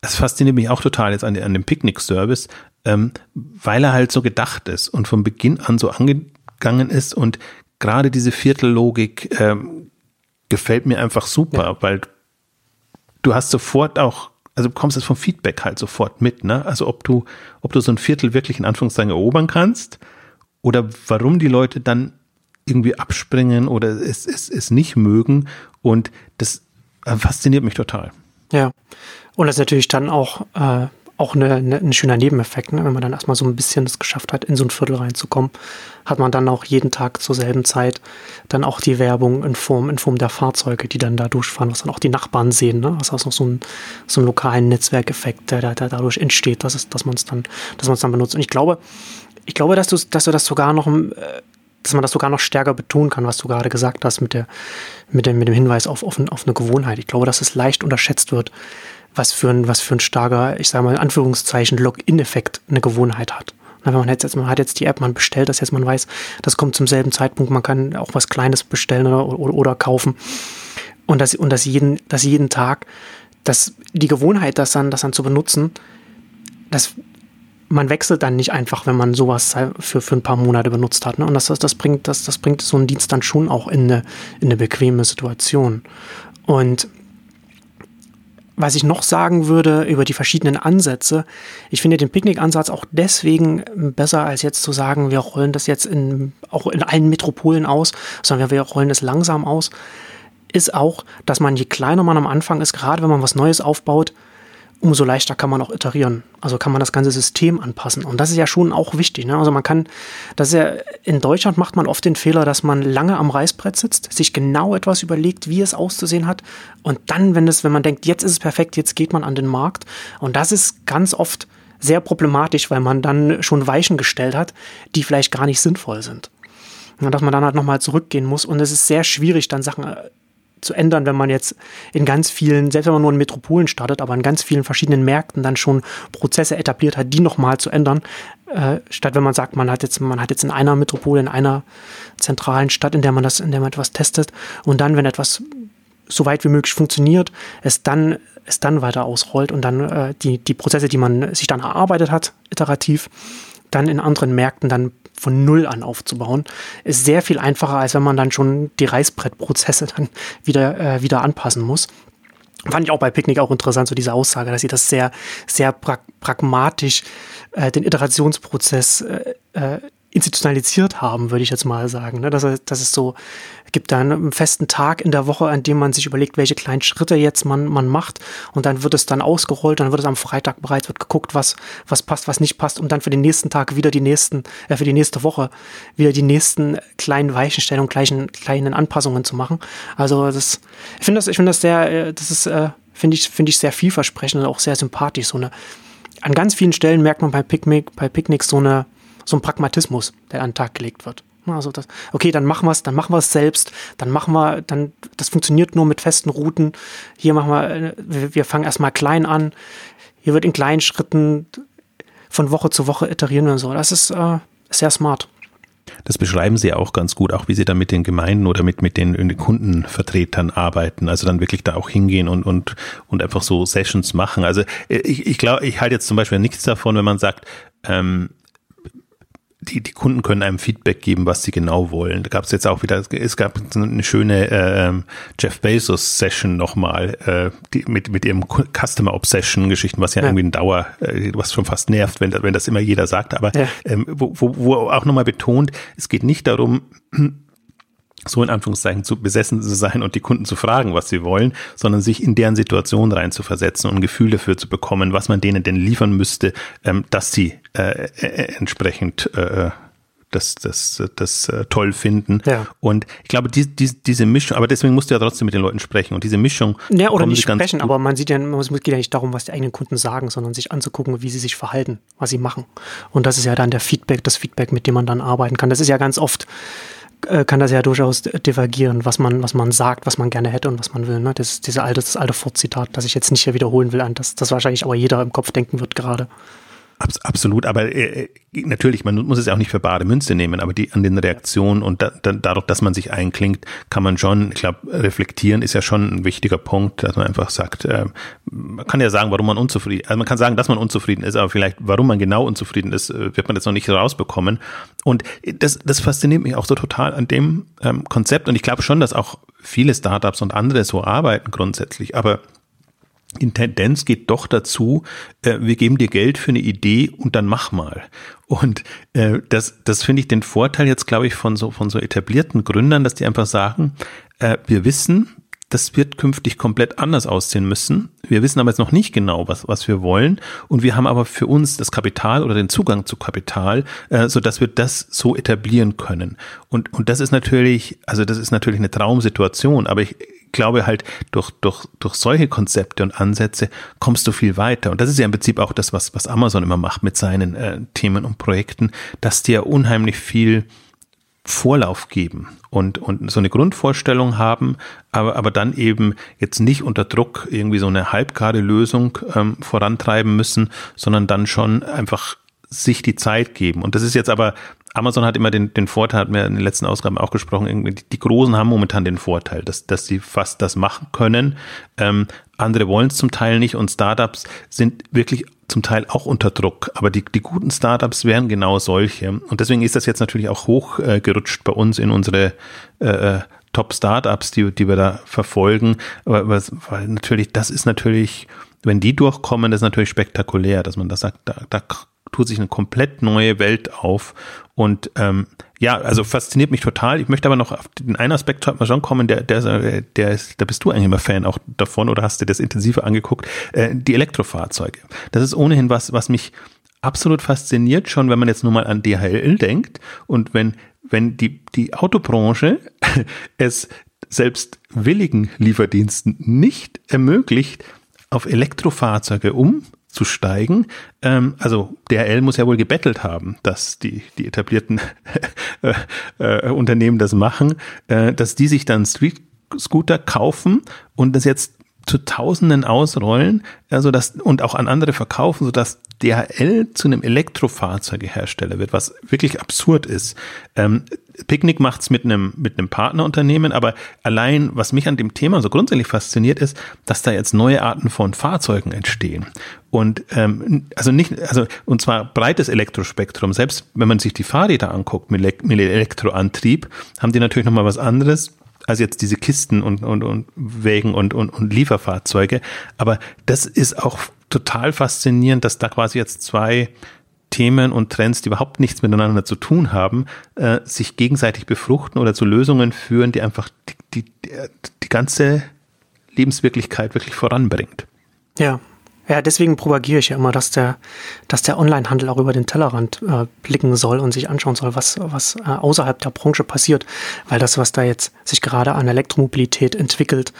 das fasziniert mich auch total jetzt an, dem Picknick-Service, ähm, weil er halt so gedacht ist und von Beginn an so angegangen ist und gerade diese Viertellogik ähm, gefällt mir einfach super, ja. weil du hast sofort auch, also bekommst es vom Feedback halt sofort mit, ne? Also ob du, ob du so ein Viertel wirklich in Anführungszeichen erobern kannst oder warum die Leute dann irgendwie abspringen oder es, es, es nicht mögen und das fasziniert mich total. Ja, und das ist natürlich dann auch äh, auch eine, eine, ein schöner Nebeneffekt, ne? wenn man dann erstmal so ein bisschen es geschafft hat, in so ein Viertel reinzukommen, hat man dann auch jeden Tag zur selben Zeit dann auch die Werbung in Form, in Form der Fahrzeuge, die dann da durchfahren, was dann auch die Nachbarn sehen. Ne? Das ist auch so ein, so ein lokalen Netzwerkeffekt, der, der, der dadurch entsteht, dass, es, dass man es dann, dass man es dann benutzt. Und ich glaube, ich glaube, dass du, dass du das sogar noch äh, dass man das sogar noch stärker betonen kann, was du gerade gesagt hast mit, der, mit, dem, mit dem Hinweis auf, auf, auf eine Gewohnheit. Ich glaube, dass es leicht unterschätzt wird, was für ein, was für ein starker, ich sage mal in Anführungszeichen, Login-Effekt eine Gewohnheit hat. Na, wenn man jetzt, man hat jetzt die App, man bestellt das jetzt, man weiß, das kommt zum selben Zeitpunkt, man kann auch was Kleines bestellen oder, oder, oder kaufen. Und das, und das jeden, das jeden Tag, dass die Gewohnheit, das dann, das dann zu benutzen, das, man wechselt dann nicht einfach, wenn man sowas für, für ein paar Monate benutzt hat. Ne? Und das, das, bringt, das, das bringt so einen Dienst dann schon auch in eine, in eine bequeme Situation. Und was ich noch sagen würde über die verschiedenen Ansätze, ich finde den Picknick-Ansatz auch deswegen besser, als jetzt zu sagen, wir rollen das jetzt in, auch in allen Metropolen aus, sondern wir rollen es langsam aus, ist auch, dass man, je kleiner man am Anfang ist, gerade wenn man was Neues aufbaut, umso leichter kann man auch iterieren. Also kann man das ganze System anpassen. Und das ist ja schon auch wichtig. Ne? Also man kann, das ist ja, in Deutschland macht man oft den Fehler, dass man lange am Reißbrett sitzt, sich genau etwas überlegt, wie es auszusehen hat. Und dann, wenn es, wenn man denkt, jetzt ist es perfekt, jetzt geht man an den Markt. Und das ist ganz oft sehr problematisch, weil man dann schon Weichen gestellt hat, die vielleicht gar nicht sinnvoll sind. Und dass man dann halt nochmal zurückgehen muss. Und es ist sehr schwierig, dann Sachen äh, zu ändern, wenn man jetzt in ganz vielen, selbst wenn man nur in Metropolen startet, aber in ganz vielen verschiedenen Märkten dann schon Prozesse etabliert hat, die nochmal zu ändern, äh, statt wenn man sagt, man hat jetzt, man hat jetzt in einer Metropole, in einer zentralen Stadt, in der man das, in der man etwas testet und dann, wenn etwas so weit wie möglich funktioniert, es dann, es dann weiter ausrollt und dann äh, die, die Prozesse, die man sich dann erarbeitet hat, iterativ, dann in anderen Märkten dann von Null an aufzubauen, ist sehr viel einfacher, als wenn man dann schon die Reißbrettprozesse dann wieder, äh, wieder anpassen muss. Fand ich auch bei Picknick auch interessant, so diese Aussage, dass sie das sehr, sehr pra pragmatisch äh, den Iterationsprozess äh, äh institutionalisiert haben, würde ich jetzt mal sagen. Ne? Dass, dass es so gibt da einen festen Tag in der Woche, an dem man sich überlegt, welche kleinen Schritte jetzt man, man macht und dann wird es dann ausgerollt, dann wird es am Freitag bereits, wird geguckt, was, was passt, was nicht passt, um dann für den nächsten Tag wieder die nächsten, äh, für die nächste Woche wieder die nächsten kleinen Weichenstellungen, kleinen, kleinen Anpassungen zu machen. Also das, ich finde das, ich finde das sehr, äh, das ist, äh, finde ich, finde ich sehr vielversprechend und auch sehr sympathisch. So eine, an ganz vielen Stellen merkt man bei Picknick, bei Picknicks so eine, so ein Pragmatismus, der an den Tag gelegt wird. Also das, okay, dann machen wir es, dann machen wir es selbst, dann machen wir, dann, das funktioniert nur mit festen Routen. Hier machen wir, äh, wir, wir fangen erstmal klein an. Hier wird in kleinen Schritten von Woche zu Woche iterieren und so. Das ist äh, sehr smart. Das beschreiben Sie auch ganz gut, auch wie Sie dann mit den Gemeinden oder mit, mit den Kundenvertretern arbeiten. Also dann wirklich da auch hingehen und, und, und einfach so Sessions machen. Also äh, ich, ich glaube, ich halte jetzt zum Beispiel nichts davon, wenn man sagt, ähm, die, die Kunden können einem Feedback geben, was sie genau wollen. Da gab es jetzt auch wieder, es gab eine schöne äh, Jeff Bezos Session nochmal äh, die, mit, mit ihrem Customer Obsession Geschichten, was ja, ja. irgendwie ein Dauer, äh, was schon fast nervt, wenn, wenn das immer jeder sagt, aber ja. ähm, wo, wo, wo auch nochmal betont, es geht nicht darum, so in Anführungszeichen zu besessen zu sein und die Kunden zu fragen, was sie wollen, sondern sich in deren Situation rein zu versetzen und ein Gefühl dafür zu bekommen, was man denen denn liefern müsste, ähm, dass sie äh, äh, entsprechend äh, das, das, das äh, toll finden. Ja. Und ich glaube, die, die, diese Mischung, aber deswegen musst du ja trotzdem mit den Leuten sprechen und diese Mischung. Ja, oder nicht sprechen, aber man sieht ja, es geht ja nicht darum, was die eigenen Kunden sagen, sondern sich anzugucken, wie sie sich verhalten, was sie machen. Und das ist ja dann der Feedback, das Feedback, mit dem man dann arbeiten kann. Das ist ja ganz oft äh, kann das ja durchaus divergieren, was man, was man sagt, was man gerne hätte und was man will. Ne? Das, diese alte, das alte Fortzitat, das ich jetzt nicht hier wiederholen will, an das, das wahrscheinlich aber jeder im Kopf denken wird gerade. Absolut, aber äh, äh, natürlich, man muss es auch nicht für bare Münze nehmen, aber die an den Reaktionen und da, da, dadurch, dass man sich einklingt, kann man schon, ich glaube, reflektieren ist ja schon ein wichtiger Punkt, dass man einfach sagt, äh, man kann ja sagen, warum man unzufrieden, also man kann sagen, dass man unzufrieden ist, aber vielleicht, warum man genau unzufrieden ist, äh, wird man jetzt noch nicht rausbekommen. Und das, das fasziniert mich auch so total an dem ähm, Konzept und ich glaube schon, dass auch viele Startups und andere so arbeiten grundsätzlich, aber in Tendenz geht doch dazu, äh, wir geben dir Geld für eine Idee und dann mach mal. Und äh, das, das finde ich den Vorteil jetzt, glaube ich, von so, von so etablierten Gründern, dass die einfach sagen, äh, wir wissen, das wird künftig komplett anders aussehen müssen. Wir wissen aber jetzt noch nicht genau, was, was wir wollen. Und wir haben aber für uns das Kapital oder den Zugang zu Kapital, äh, so dass wir das so etablieren können. Und, und das ist natürlich, also das ist natürlich eine Traumsituation. Aber ich, glaube halt, durch, durch, durch solche Konzepte und Ansätze kommst du viel weiter. Und das ist ja im Prinzip auch das, was, was Amazon immer macht mit seinen äh, Themen und Projekten, dass ja unheimlich viel Vorlauf geben und, und so eine Grundvorstellung haben, aber, aber dann eben jetzt nicht unter Druck irgendwie so eine halbgare Lösung ähm, vorantreiben müssen, sondern dann schon einfach sich die Zeit geben. Und das ist jetzt aber Amazon hat immer den, den Vorteil, hat mir in den letzten Ausgaben auch gesprochen, irgendwie die, die Großen haben momentan den Vorteil, dass, dass sie fast das machen können. Ähm, andere wollen es zum Teil nicht und Startups sind wirklich zum Teil auch unter Druck. Aber die, die guten Startups wären genau solche. Und deswegen ist das jetzt natürlich auch hochgerutscht äh, bei uns in unsere äh, äh Top-Startups, die, die wir da verfolgen, aber, weil natürlich, das ist natürlich, wenn die durchkommen, das ist natürlich spektakulär, dass man das sagt, da, da tut sich eine komplett neue Welt auf und ähm, ja, also fasziniert mich total. Ich möchte aber noch auf den einen Aspekt schon kommen, der, der, der ist, da bist du eigentlich immer Fan auch davon oder hast dir das intensiver angeguckt, äh, die Elektrofahrzeuge. Das ist ohnehin was, was mich absolut fasziniert, schon wenn man jetzt nur mal an DHL denkt und wenn, wenn die, die Autobranche es selbst willigen Lieferdiensten nicht ermöglicht, auf Elektrofahrzeuge umzusteigen. Ähm, also DHL muss ja wohl gebettelt haben, dass die, die etablierten äh, äh, Unternehmen das machen, äh, dass die sich dann Street Scooter kaufen und das jetzt zu Tausenden ausrollen, also das und auch an andere verkaufen, sodass DHL zu einem Elektrofahrzeugehersteller wird, was wirklich absurd ist. Ähm, Picknick macht's mit einem mit einem Partnerunternehmen, aber allein was mich an dem Thema so grundsätzlich fasziniert ist, dass da jetzt neue Arten von Fahrzeugen entstehen und ähm, also nicht also und zwar breites Elektrospektrum. Selbst wenn man sich die Fahrräder anguckt mit, mit Elektroantrieb, haben die natürlich noch mal was anderes als jetzt diese Kisten und, und, und Wägen und, und, und Lieferfahrzeuge. Aber das ist auch total faszinierend, dass da quasi jetzt zwei Themen und Trends, die überhaupt nichts miteinander zu tun haben, äh, sich gegenseitig befruchten oder zu Lösungen führen, die einfach die, die, die ganze Lebenswirklichkeit wirklich voranbringt. Ja, ja, deswegen propagiere ich ja immer, dass der, dass der Onlinehandel auch über den Tellerrand äh, blicken soll und sich anschauen soll, was, was äh, außerhalb der Branche passiert. Weil das, was da jetzt sich gerade an Elektromobilität entwickelt,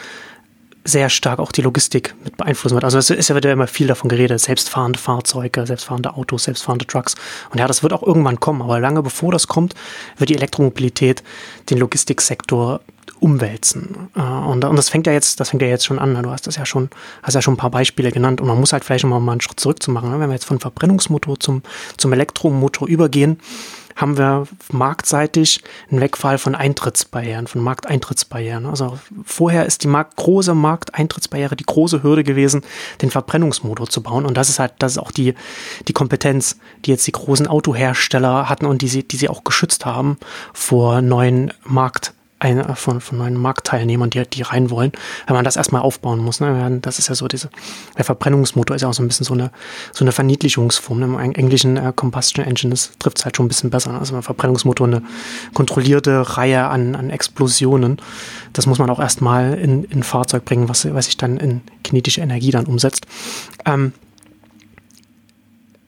sehr stark auch die Logistik mit beeinflussen wird. Also es ist ja wird ja immer viel davon geredet, selbstfahrende Fahrzeuge, selbstfahrende Autos, selbstfahrende Trucks. Und ja, das wird auch irgendwann kommen, aber lange bevor das kommt, wird die Elektromobilität den Logistiksektor umwälzen. Äh, und, und das fängt ja jetzt, das fängt ja jetzt schon an. Ne? Du hast das ja schon, hast ja schon ein paar Beispiele genannt. Und man muss halt vielleicht mal einen Schritt zurück zu machen. Ne? Wenn wir jetzt von Verbrennungsmotor zum, zum Elektromotor übergehen, haben wir marktseitig einen Wegfall von Eintrittsbarrieren, von Markteintrittsbarrieren. Also vorher ist die Markt, große Markteintrittsbarriere die große Hürde gewesen, den Verbrennungsmotor zu bauen. Und das ist halt, das ist auch die, die Kompetenz, die jetzt die großen Autohersteller hatten und die sie, die sie auch geschützt haben vor neuen Markt eine, von, von neuen Marktteilnehmern, die, die rein wollen, weil man das erstmal aufbauen muss. Ne? Das ist ja so diese, der Verbrennungsmotor ist ja auch so ein bisschen so eine, so eine Verniedlichungsform. Ne? Im englischen äh, Combustion Engine, trifft es halt schon ein bisschen besser. Also ein Verbrennungsmotor eine kontrollierte Reihe an, an Explosionen. Das muss man auch erstmal in, in Fahrzeug bringen, was, was sich dann in kinetische Energie dann umsetzt. Ähm,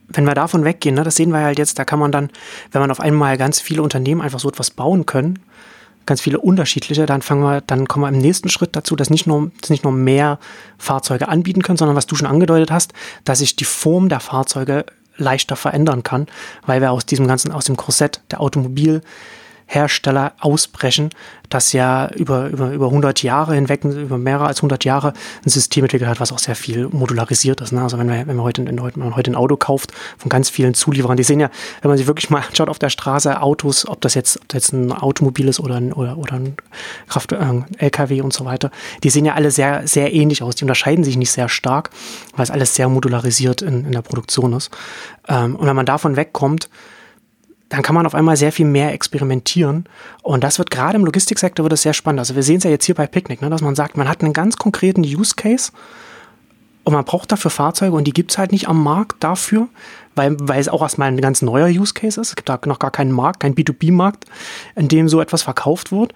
wenn wir davon weggehen, ne, das sehen wir halt jetzt, da kann man dann, wenn man auf einmal ganz viele Unternehmen einfach so etwas bauen können, ganz viele unterschiedliche, dann fangen wir, dann kommen wir im nächsten Schritt dazu, dass nicht nur, dass nicht nur mehr Fahrzeuge anbieten können, sondern was du schon angedeutet hast, dass sich die Form der Fahrzeuge leichter verändern kann, weil wir aus diesem ganzen, aus dem Korsett der Automobil Hersteller ausbrechen, das ja über, über, über 100 Jahre hinweg, über mehrere als 100 Jahre ein System entwickelt hat, was auch sehr viel modularisiert ist. Ne? Also wenn, wir, wenn, wir heute, wenn man heute ein Auto kauft von ganz vielen Zulieferern, die sehen ja, wenn man sich wirklich mal anschaut auf der Straße, Autos, ob das jetzt, ob das jetzt ein Automobil ist oder ein, oder, oder ein Kraft, äh, LKW und so weiter, die sehen ja alle sehr, sehr ähnlich aus. Die unterscheiden sich nicht sehr stark, weil es alles sehr modularisiert in, in der Produktion ist. Ähm, und wenn man davon wegkommt, dann kann man auf einmal sehr viel mehr experimentieren. Und das wird gerade im Logistiksektor wird das sehr spannend. Also wir sehen es ja jetzt hier bei Picnic, ne, dass man sagt, man hat einen ganz konkreten Use Case und man braucht dafür Fahrzeuge und die gibt es halt nicht am Markt dafür, weil, weil es auch erstmal ein ganz neuer Use Case ist. Es gibt da noch gar keinen Markt, keinen B2B-Markt, in dem so etwas verkauft wird.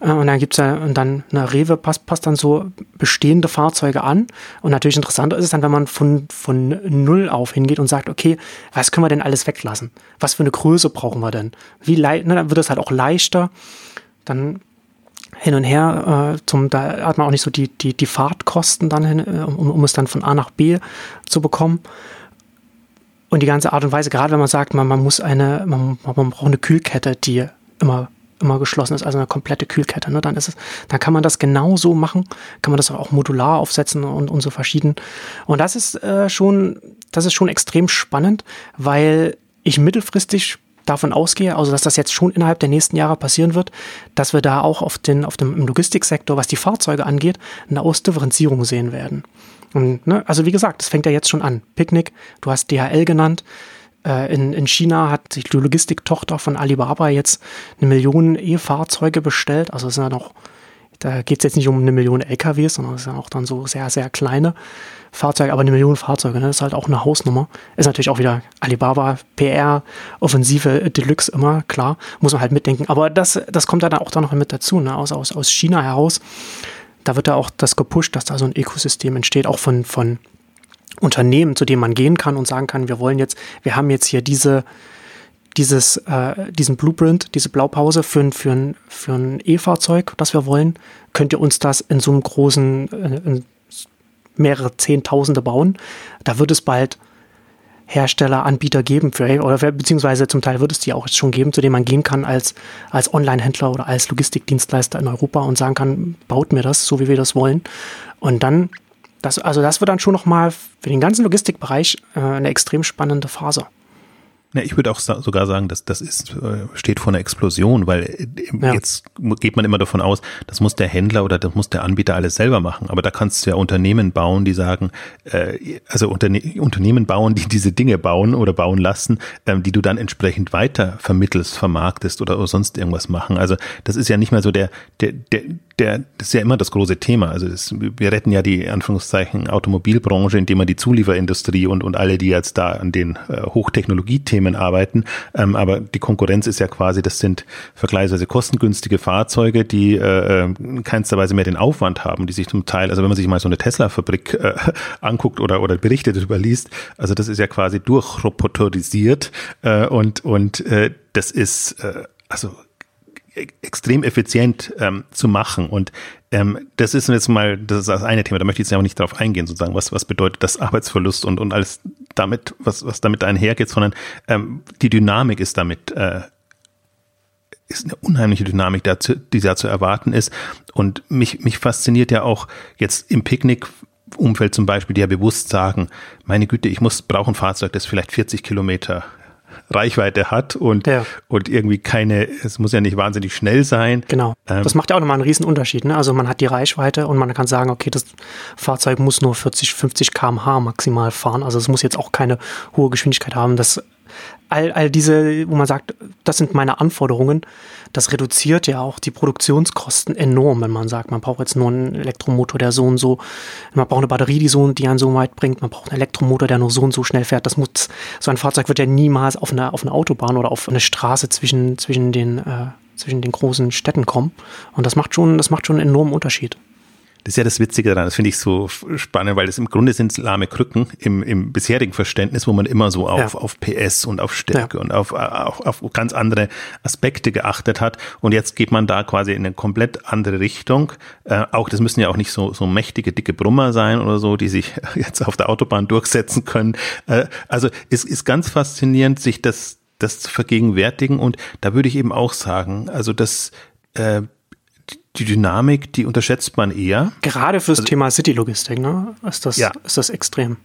Äh, und dann gibt's ja, und dann eine Rewe passt, passt dann so bestehende Fahrzeuge an. Und natürlich interessanter ist es dann, wenn man von, von null auf hingeht und sagt, okay, was können wir denn alles weglassen? Was für eine Größe brauchen wir denn? Wie leicht, ne, dann wird es halt auch leichter. Dann hin und her, äh, zum, da hat man auch nicht so die, die, die Fahrtkosten dann hin, äh, um, um es dann von A nach B zu bekommen. Und die ganze Art und Weise, gerade wenn man sagt, man, man muss eine, man, man braucht eine Kühlkette, die immer immer geschlossen ist, also eine komplette Kühlkette, ne, dann ist es, dann kann man das genau so machen, kann man das auch modular aufsetzen und, und so verschieden. Und das ist äh, schon, das ist schon extrem spannend, weil ich mittelfristig davon ausgehe, also dass das jetzt schon innerhalb der nächsten Jahre passieren wird, dass wir da auch auf den, auf dem im Logistiksektor, was die Fahrzeuge angeht, eine Ausdifferenzierung sehen werden. Und, ne, also wie gesagt, das fängt ja jetzt schon an. Picknick, du hast DHL genannt, Äh, in, in China hat sich die Logistiktochter von Alibaba jetzt eine Million E-Fahrzeuge bestellt. Also es sind ja noch, da geht es jetzt nicht um eine Million LKWs, sondern es sind auch dann so sehr, sehr kleine Fahrzeuge, aber eine Million Fahrzeuge, ne? das ist halt auch eine Hausnummer. Ist natürlich auch wieder Alibaba, PR, Offensive Deluxe immer, klar, muss man halt mitdenken. Aber das, das kommt dann auch da noch mit dazu, ne? aus, aus, aus China heraus. Da wird da auch das gepusht, dass da so ein Ökosystem entsteht, auch von, von Unternehmen, zu dem man gehen kann und sagen kann, wir wollen jetzt, wir haben jetzt hier diese, dieses, äh, diesen Blueprint, diese Blaupause für, für, ein, für ein E-Fahrzeug, das wir wollen, könnt ihr uns das in so einem großen, äh, mehrere Zehntausende bauen. Da wird es bald Hersteller, Anbieter geben für, oder beziehungsweise zum Teil wird es die auch schon geben, zu denen man gehen kann als, als Online-Händler oder als Logistikdienstleister in Europa und sagen kann, baut mir das, so wie wir das wollen. Und dann das, also das wird dann schon nochmal für den ganzen Logistikbereich äh, eine extrem spannende Phase. Ja, ich würde auch sogar sagen, dass das ist, äh, steht vor einer Explosion, weil äh, ja. jetzt geht man immer davon aus, das muss der Händler oder das muss der Anbieter alles selber machen. Aber da kannst du ja Unternehmen bauen, die sagen, äh, also Unterne Unternehmen bauen, die diese Dinge bauen oder bauen lassen, ähm, die du dann entsprechend weiter vermittelst, vermarktest oder, oder sonst irgendwas machen. Also das ist ja nicht mehr so der, der, der, der, das ist ja immer das große Thema. Also das, wir retten ja die Anführungszeichen Automobilbranche, indem wir die Zulieferindustrie und, und alle, die jetzt da an den äh, Hochtechnologiethemen arbeiten. Ähm, aber die Konkurrenz ist ja quasi, das sind vergleichsweise kostengünstige Fahrzeuge, die äh, in keinster Weise mehr den Aufwand haben, die sich zum Teil, also wenn man sich mal so eine Tesla-Fabrik äh, anguckt oder, oder Berichte darüber liest, also das ist ja quasi durchroboterisiert äh, und, und äh, das ist äh, also extrem effizient ähm, zu machen. Und ähm, das ist jetzt mal das, ist das eine Thema, da möchte ich jetzt auch nicht drauf eingehen, sozusagen, was, was bedeutet das Arbeitsverlust und, und alles damit, was, was damit einhergeht, sondern ähm, die Dynamik ist damit äh, ist eine unheimliche Dynamik, dazu, die da zu erwarten ist. Und mich, mich fasziniert ja auch jetzt im Picknick Umfeld zum Beispiel, die ja bewusst sagen, meine Güte, ich muss, brauche ein Fahrzeug, das vielleicht 40 Kilometer Reichweite hat und, ja. und irgendwie keine, es muss ja nicht wahnsinnig schnell sein. Genau. Ähm, das macht ja auch nochmal einen riesen Unterschied. Ne? Also man hat die Reichweite und man kann sagen, okay, das Fahrzeug muss nur 40, 50 kmh maximal fahren. Also es muss jetzt auch keine hohe Geschwindigkeit haben. Das all, all diese, wo man sagt, das sind meine Anforderungen, das reduziert ja auch die Produktionskosten enorm, wenn man sagt, man braucht jetzt nur einen Elektromotor, der so und so, man braucht eine Batterie, die so, die einen so weit bringt, man braucht einen Elektromotor, der nur so und so schnell fährt. Das muss, so ein Fahrzeug wird ja niemals auf eine, auf eine Autobahn oder auf eine Straße zwischen, zwischen den, äh, zwischen den großen Städten kommen. Und das macht schon, das macht schon einen enormen Unterschied. Das ist ja das Witzige daran, das finde ich so spannend, weil das im Grunde sind lahme Krücken im, im bisherigen Verständnis, wo man immer so auf, ja. auf PS und auf Stärke ja. und auf, auf, auf ganz andere Aspekte geachtet hat. Und jetzt geht man da quasi in eine komplett andere Richtung. Äh, auch das müssen ja auch nicht so, so mächtige, dicke Brummer sein oder so, die sich jetzt auf der Autobahn durchsetzen können. Äh, also es ist ganz faszinierend, sich das, das zu vergegenwärtigen. Und da würde ich eben auch sagen, also das äh, die Dynamik, die unterschätzt man eher. Gerade fürs also, Thema City-Logistik, ne? Ist das, ja. ist das extrem.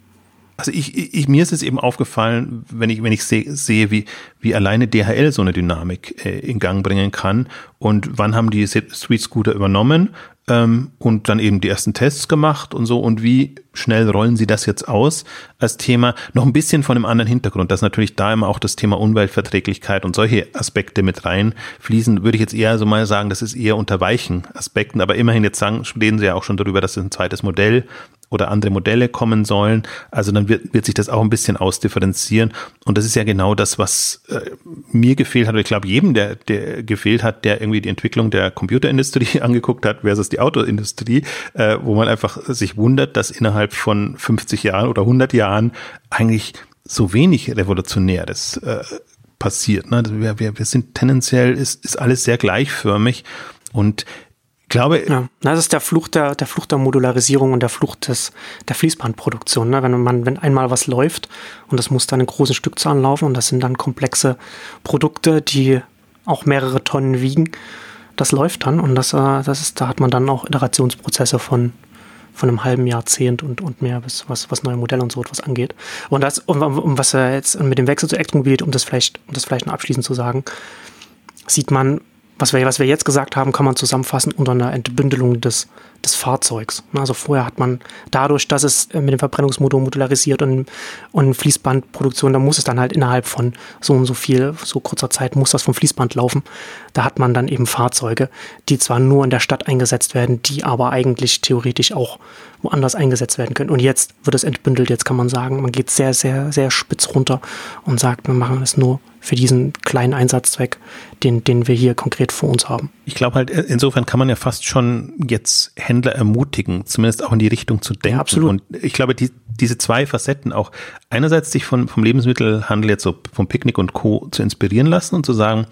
Also ich, ich, mir ist es eben aufgefallen, wenn ich, wenn ich sehe, sehe wie, wie alleine DHL so eine Dynamik äh, in Gang bringen kann und wann haben die Street Scooter übernommen ähm, und dann eben die ersten Tests gemacht und so. Und wie schnell rollen sie das jetzt aus als Thema? Noch ein bisschen von einem anderen Hintergrund, dass natürlich da immer auch das Thema Umweltverträglichkeit und solche Aspekte mit reinfließen, würde ich jetzt eher so mal sagen, das ist eher unter weichen Aspekten, aber immerhin jetzt sagen, reden sie ja auch schon darüber, dass es ein zweites Modell oder andere Modelle kommen sollen. Also dann wird, wird sich das auch ein bisschen ausdifferenzieren. Und das ist ja genau das, was äh, mir gefehlt hat, ich glaube jedem, der, der gefehlt hat, der irgendwie die Entwicklung der Computerindustrie angeguckt hat versus die Autoindustrie, äh, wo man einfach sich wundert, dass innerhalb von 50 Jahren oder 100 Jahren eigentlich so wenig Revolutionäres äh, passiert. Ne? Wir, wir, wir sind tendenziell, ist, ist alles sehr gleichförmig und glaube. Ja, das ist der Fluch der, der Fluch der Modularisierung und der Fluch des, der Fließbandproduktion. Ne? Wenn man, wenn einmal was läuft und das muss dann in großen Stückzahlen laufen und das sind dann komplexe Produkte, die auch mehrere Tonnen wiegen, das läuft dann und das, äh, das ist, da hat man dann auch Iterationsprozesse von, von einem halben Jahrzehnt und, und mehr, bis, was, was neue Modelle und so etwas angeht. Und das, um, um was er jetzt mit dem Wechsel zur Elektromobilität, um das vielleicht, um das vielleicht noch abschließend zu sagen, sieht man was wir, was wir jetzt gesagt haben, kann man zusammenfassen unter einer Entbündelung des, des Fahrzeugs. Also vorher hat man dadurch, dass es äh, mit dem Verbrennungsmotor modularisiert und, und Fließbandproduktion, da muss es dann halt innerhalb von so und so viel, so kurzer Zeit muss das vom Fließband laufen. Da hat man dann eben Fahrzeuge, die zwar nur in der Stadt eingesetzt werden, die aber eigentlich theoretisch auch woanders eingesetzt werden können. Und jetzt wird es entbündelt, jetzt kann man sagen, man geht sehr, sehr, sehr spitz runter und sagt, wir machen es nur für diesen kleinen Einsatzzweck, den, den wir hier konkret vor uns haben. Ich glaube halt, insofern kann man ja fast schon jetzt Händler ermutigen, zumindest auch in die Richtung zu denken. Ja, absolut. Und ich glaube, die, diese zwei Facetten auch einerseits sich von, vom Lebensmittelhandel jetzt so vom Picknick und Co. zu inspirieren lassen und zu sagen,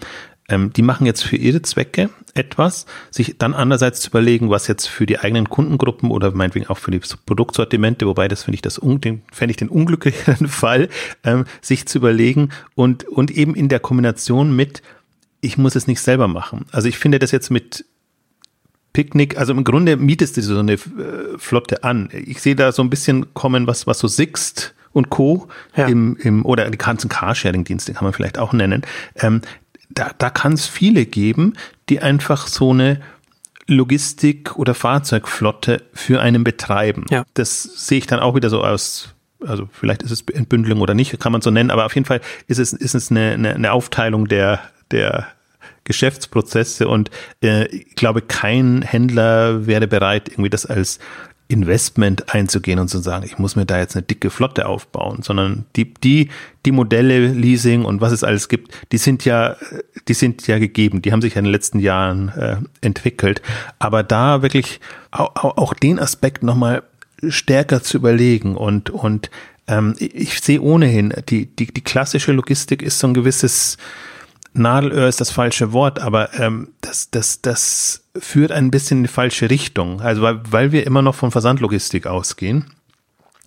ähm, die machen jetzt für ihre Zwecke etwas, sich dann andererseits zu überlegen, was jetzt für die eigenen Kundengruppen oder meinetwegen auch für die Produktsortimente, wobei das finde ich das den, fände ich den unglücklicheren Fall, ähm, sich zu überlegen und, und eben in der Kombination mit, ich muss es nicht selber machen. Also ich finde das jetzt mit Picknick, also im Grunde mietest du so eine äh, Flotte an. Ich sehe da so ein bisschen kommen, was, was so Sixt und Co. Ja. im, im, oder die ganzen Carsharing-Dienste kann man vielleicht auch nennen. Ähm, da, da kann es viele geben, die einfach so eine Logistik- oder Fahrzeugflotte für einen betreiben. Ja. Das sehe ich dann auch wieder so aus also vielleicht ist es Entbündelung oder nicht, kann man so nennen, aber auf jeden Fall ist es, ist es eine, eine, eine Aufteilung der, der Geschäftsprozesse und äh, ich glaube, kein Händler wäre bereit, irgendwie das als Investment einzugehen und zu sagen, ich muss mir da jetzt eine dicke Flotte aufbauen, sondern die, die, die Modelle, Leasing und was es alles gibt, die sind ja, die sind ja gegeben, die haben sich ja in den letzten Jahren äh, entwickelt. Aber da wirklich auch, auch den Aspekt nochmal stärker zu überlegen und, und ähm, ich sehe ohnehin, die, die, die klassische Logistik ist so ein gewisses Nadelöhr ist das falsche Wort, aber ähm, das, das, das führt ein bisschen in die falsche Richtung. Also weil, weil wir immer noch von Versandlogistik ausgehen,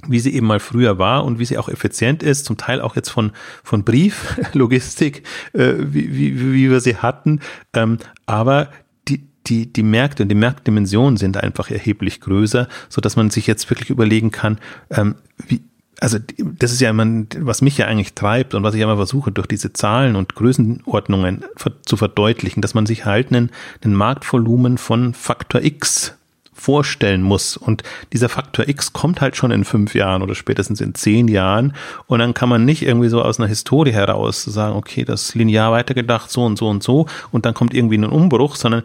wie sie eben mal früher war und wie sie auch effizient ist, zum Teil auch jetzt von, von Brieflogistik, äh, wie, wie, wie wir sie hatten. Ähm, aber die, die, die Märkte und die Marktdimensionen sind einfach erheblich größer, so dass man sich jetzt wirklich überlegen kann, ähm, wie, also das ist ja immer, was mich ja eigentlich treibt und was ich immer versuche, durch diese Zahlen und Größenordnungen zu verdeutlichen, dass man sich halt einen, einen Marktvolumen von Faktor X vorstellen muss. Und dieser Faktor X kommt halt schon in fünf Jahren oder spätestens in zehn Jahren. Und dann kann man nicht irgendwie so aus einer Historie heraus sagen, okay, das linear weitergedacht, so und so und so. Und dann kommt irgendwie ein Umbruch, sondern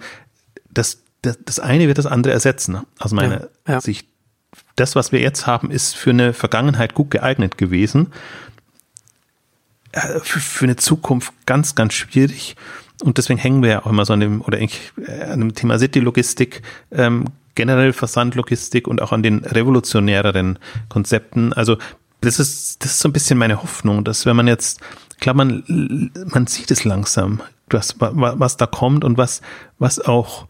das, das, das eine wird das andere ersetzen, aus meiner ja, ja. Sicht das, was wir jetzt haben, ist für eine Vergangenheit gut geeignet gewesen. Äh, für, eine Zukunft ganz, ganz schwierig. Und deswegen hängen wir ja auch immer so an dem, oder eigentlich äh, an dem Thema City-Logistik, ähm, generell Versandlogistik und auch an den revolutionäreren Konzepten. Also das ist, das ist so ein bisschen meine Hoffnung, dass wenn man jetzt, klar, man, man sieht es langsam, was, was da kommt und was, was auch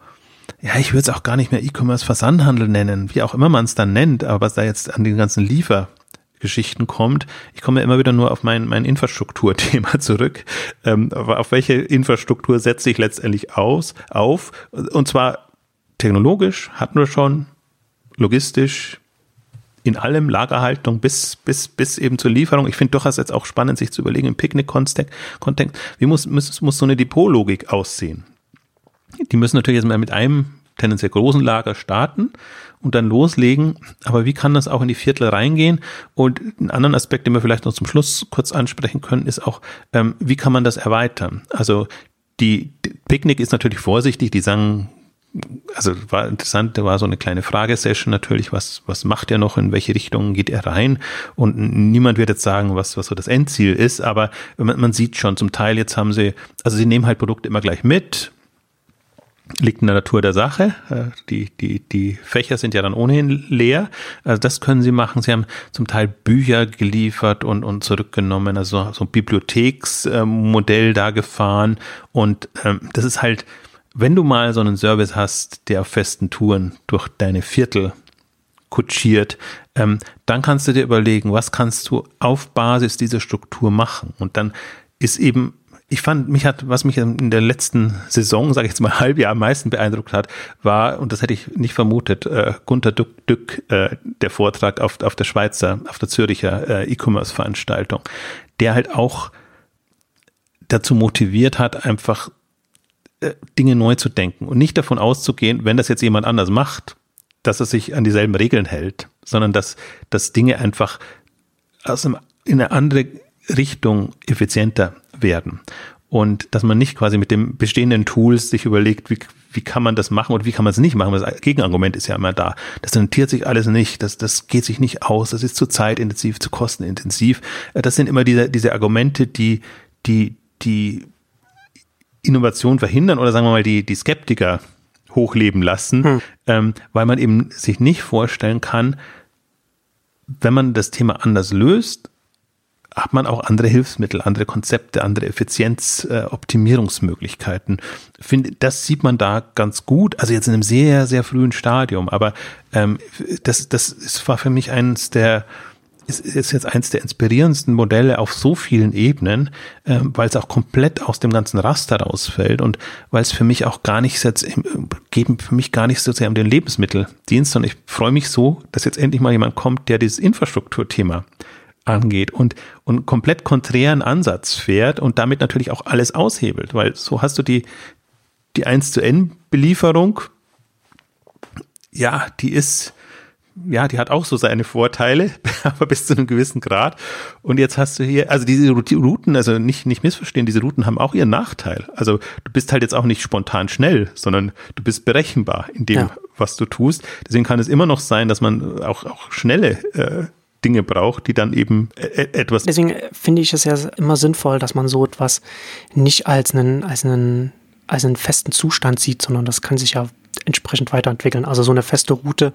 ja, ich würde es auch gar nicht mehr E-Commerce Versandhandel nennen, wie auch immer man es dann nennt, aber was da jetzt an den ganzen Liefergeschichten kommt. Ich komme ja immer wieder nur auf mein, mein Infrastrukturthema zurück. Ähm, auf welche Infrastruktur setze ich letztendlich aus, auf? Und zwar technologisch hatten wir schon, logistisch, in allem Lagerhaltung bis, bis, bis eben zur Lieferung. Ich finde durchaus jetzt auch spannend, sich zu überlegen im Picknick-Kontext, wie muss, muss, muss so eine Depotlogik aussehen? Die müssen natürlich jetzt mal mit einem tendenziell großen Lager starten und dann loslegen. Aber wie kann das auch in die Viertel reingehen? Und einen anderen Aspekt, den wir vielleicht noch zum Schluss kurz ansprechen können, ist auch, ähm, wie kann man das erweitern? Also die, die Picknick ist natürlich vorsichtig, die sagen, also war interessant, da war so eine kleine Fragesession natürlich, was, was macht er noch, in welche Richtung geht er rein? Und niemand wird jetzt sagen, was, was so das Endziel ist, aber man, man sieht schon zum Teil, jetzt haben sie, also sie nehmen halt Produkte immer gleich mit, liegt in der Natur der Sache. Äh, die, die, die Fächer sind ja dann ohnehin leer. Also das können Sie machen. Sie haben zum Teil Bücher geliefert und, und zurückgenommen, also so ein Bibliotheksmodell da gefahren. Und ähm, das ist halt, wenn du mal so einen Service hast, der auf festen Touren durch deine Viertel kutschiert, ähm, dann kannst du dir überlegen, was kannst du auf Basis dieser Struktur machen. Und dann ist eben ich fand, mich hat, was mich in der letzten Saison, sage ich jetzt mal Halbjahr am meisten beeindruckt hat, war, und das hätte ich nicht vermutet, äh, Gunter Dück, Dück äh, der Vortrag auf, auf der Schweizer, auf der Züricher äh, E-Commerce-Veranstaltung, der halt auch dazu motiviert hat, einfach äh, Dinge neu zu denken und nicht davon auszugehen, wenn das jetzt jemand anders macht, dass er sich an dieselben Regeln hält, sondern dass, dass Dinge einfach aus einem, in eine andere Richtung effizienter werden. Und dass man nicht quasi mit dem bestehenden Tools sich überlegt, wie, wie kann man das machen und wie kann man es nicht machen. Das Gegenargument ist ja immer da. Das rentiert sich alles nicht, das, das geht sich nicht aus, das ist zu zeitintensiv, zu kostenintensiv. Äh, das sind immer diese, diese Argumente, die, die, die Innovation verhindern oder sagen wir mal die, die Skeptiker hochleben lassen, hm. ähm, weil man eben sich nicht vorstellen kann, wenn man das Thema anders löst, hat man auch andere Hilfsmittel, andere Konzepte, andere Effizienzoptimierungsmöglichkeiten. Äh, Finde, das sieht man da ganz gut, also jetzt in einem sehr, sehr frühen Stadium, aber ähm, das, das ist, war für mich eines der ist, ist jetzt eins der inspirierendsten Modelle auf so vielen Ebenen, äh, weil es auch komplett aus dem ganzen Raster rausfällt und weil es für mich auch gar nicht jetzt geben für mich gar nicht so sehr um den Lebensmitteldienst, sondern ich freue mich so, dass jetzt endlich mal jemand kommt, der dieses Infrastrukturthema angeht und, und komplett konträren Ansatz fährt und damit natürlich auch alles aushebelt, weil so hast du die, die 1 zu N Belieferung, ja, die ist, ja, die hat auch so seine Vorteile, aber bis zu einem gewissen Grad. Und jetzt hast du hier, also diese Routen, also nicht, nicht missverstehen, diese Routen haben auch ihren Nachteil. Also du bist halt jetzt auch nicht spontan schnell, sondern du bist berechenbar in dem, ja. was du tust. Deswegen kann es immer noch sein, dass man auch, auch schnelle äh, Dinge braucht, die dann eben äh, äh, etwas. Deswegen finde ich es ja immer sinnvoll, dass man so etwas nicht als einen, als einen, als einen festen Zustand sieht, sondern das kann sich ja entsprechend weiterentwickeln. Also so eine feste Route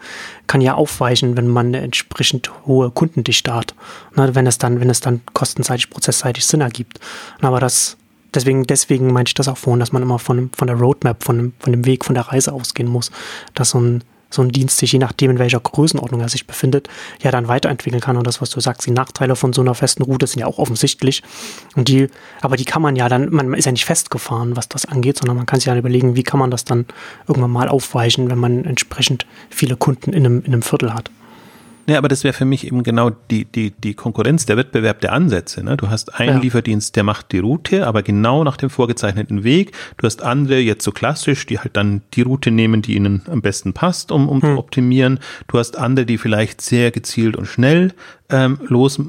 kann ja aufweichen, wenn man eine entsprechend hohe Kundendichte hat. Ne, wenn es dann, wenn es dann kostenseitig, prozessseitig Sinn ergibt. Aber das, deswegen, deswegen meinte ich das auch vorhin, dass man immer von, von der Roadmap, von dem, von dem Weg, von der Reise ausgehen muss. Dass so ein, so ein Dienst sich, je nachdem, in welcher Größenordnung er sich befindet, ja dann weiterentwickeln kann. Und das, was du sagst, die Nachteile von so einer festen Route sind ja auch offensichtlich. Und die, aber die kann man ja dann, man ist ja nicht festgefahren, was das angeht, sondern man kann sich ja überlegen, wie kann man das dann irgendwann mal aufweichen, wenn man entsprechend viele Kunden in einem, in einem Viertel hat. Ja, aber das wäre für mich eben genau die, die, die Konkurrenz, der Wettbewerb der Ansätze. Ne? Du hast einen ja. Lieferdienst, der macht die Route, aber genau nach dem vorgezeichneten Weg. Du hast andere, jetzt so klassisch, die halt dann die Route nehmen, die ihnen am besten passt, um, um hm. zu optimieren. Du hast andere, die vielleicht sehr gezielt und schnell ähm, los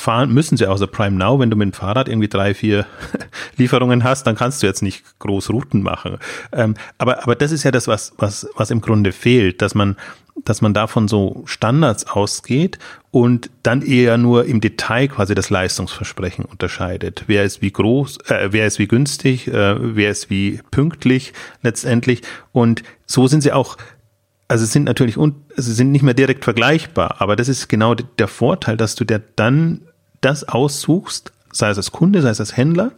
fahren müssen sie außer Prime Now, wenn du mit dem Fahrrad irgendwie drei, vier Lieferungen hast, dann kannst du jetzt nicht groß Routen machen. Ähm, aber, aber das ist ja das, was, was, was im Grunde fehlt, dass man, dass man davon so Standards ausgeht und dann eher nur im Detail quasi das Leistungsversprechen unterscheidet. Wer ist wie groß, äh, wer ist wie günstig, äh, wer ist wie pünktlich letztendlich. Und so sind sie auch also sind natürlich un, also sind nicht mehr direkt vergleichbar, aber das ist genau der Vorteil, dass du dir dann das aussuchst, sei es als Kunde, sei es als Händler,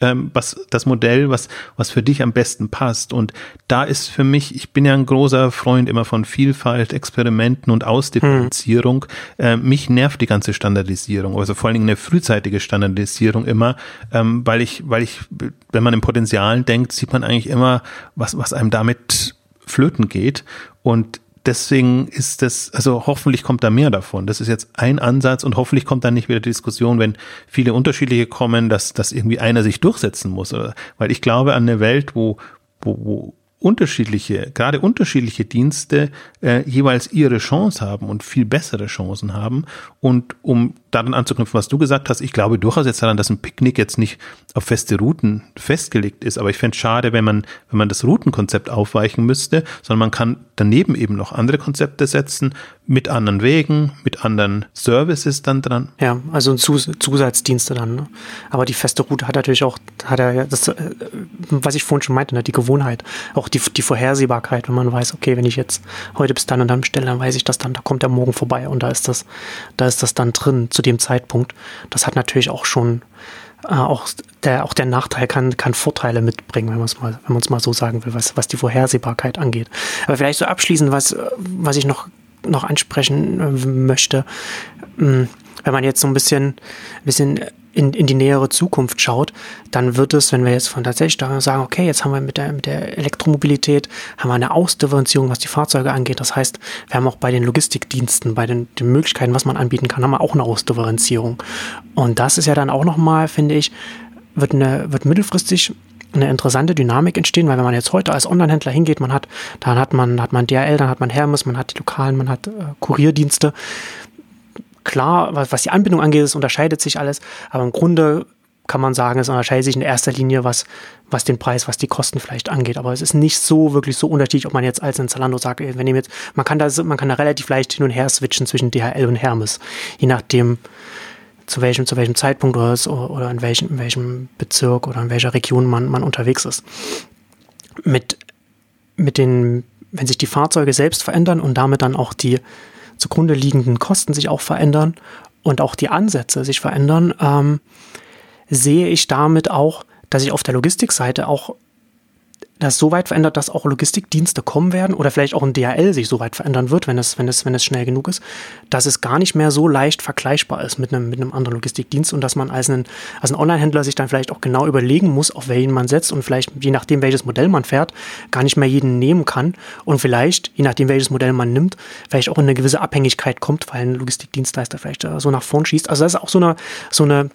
ähm, was das Modell, was was für dich am besten passt. Und da ist für mich, ich bin ja ein großer Freund immer von Vielfalt, Experimenten und Ausdifferenzierung. Hm. Äh, mich nervt die ganze Standardisierung, also vor allen Dingen eine frühzeitige Standardisierung immer, ähm, weil ich, weil ich, wenn man im Potenzialen denkt, sieht man eigentlich immer, was was einem damit flöten geht. Und deswegen ist das, also hoffentlich kommt da mehr davon. Das ist jetzt ein Ansatz und hoffentlich kommt dann nicht wieder die Diskussion, wenn viele unterschiedliche kommen, dass, dass irgendwie einer sich durchsetzen muss. Weil ich glaube an eine Welt, wo, wo, wo unterschiedliche, gerade unterschiedliche Dienste äh, jeweils ihre Chance haben und viel bessere Chancen haben. Und um daran anzuknüpfen, was du gesagt hast, ich glaube durchaus jetzt daran, dass ein Picknick jetzt nicht auf feste Routen festgelegt ist. Aber ich fände es schade, wenn man, wenn man das Routenkonzept aufweichen müsste, sondern man kann daneben eben noch andere Konzepte setzen, mit anderen Wegen, mit anderen Services dann dran. Ja, also Zus Zusatzdienste dann. Ne? Aber die feste Route hat natürlich auch, hat er das, äh, was ich vorhin schon meinte, ne? die Gewohnheit, auch die, die Vorhersehbarkeit, wenn man weiß, okay, wenn ich jetzt heute bis dann und dann bestelle, dann weiß ich das dann, da kommt der morgen vorbei und da ist das, da ist das dann drin zu dem Zeitpunkt. Das hat natürlich auch schon äh, auch der, auch der Nachteil kann, kann Vorteile mitbringen, wenn man es mal, wenn man es mal so sagen will, was, was die Vorhersehbarkeit angeht. Aber vielleicht so abschließend, was, was ich noch noch ansprechen äh, möchte. Mm, wenn man jetzt so ein bisschen, bisschen in, in die nähere Zukunft schaut, dann wird es, wenn wir jetzt von tatsächlich sagen, okay, jetzt haben wir mit der, mit der Elektromobilität, haben wir eine Ausdifferenzierung, was die Fahrzeuge angeht. Das heißt, wir haben auch bei den Logistikdiensten, bei den, den Möglichkeiten, was man anbieten kann, haben wir auch eine Ausdifferenzierung. Und das ist ja dann auch nochmal, finde ich, wird, eine, wird mittelfristig eine interessante Dynamik entstehen, weil wenn man jetzt heute als Online-Händler hingeht, man hat, dann hat man, hat man DRL, dann hat man Hermes, man hat die Lokalen, man hat äh, Kurierdienste. Klar, was, was die Anbindung angeht, es unterscheidet sich alles, aber im Grunde kann man sagen, es unterscheidet sich in erster Linie, was, was den Preis, was die Kosten vielleicht angeht. Aber es ist nicht so wirklich so unterschiedlich, ob man jetzt als ein Zalando sagt, wenn ihr jetzt, man kann da, man kann da relativ leicht hin und her switchen zwischen DHL und Hermes, je nachdem, zu welchem, zu welchem Zeitpunkt oder, oder in, welchem, in welchem Bezirk oder in welcher Region man, man unterwegs ist. Mit, mit den, wenn sich die Fahrzeuge selbst verändern und damit dann auch die zugrunde liegenden Kosten sich auch verändern und auch die Ansätze sich verändern, ähm, sehe ich damit auch, dass ich auf der Logistikseite auch das so weit verändert, dass auch Logistikdienste kommen werden oder vielleicht auch ein DHL sich so weit verändern wird, wenn es, wenn es, wenn es schnell genug ist, dass es gar nicht mehr so leicht vergleichbar ist mit einem, mit einem anderen Logistikdienst und dass man als ein, als ein Online-Händler sich dann vielleicht auch genau überlegen muss, auf welchen man setzt und vielleicht, je nachdem, welches Modell man fährt, gar nicht mehr jeden nehmen kann und vielleicht, je nachdem, welches Modell man nimmt, vielleicht auch in eine gewisse Abhängigkeit kommt, weil ein Logistikdienstleister vielleicht so nach vorn schießt. Also das ist auch so eine, so eine,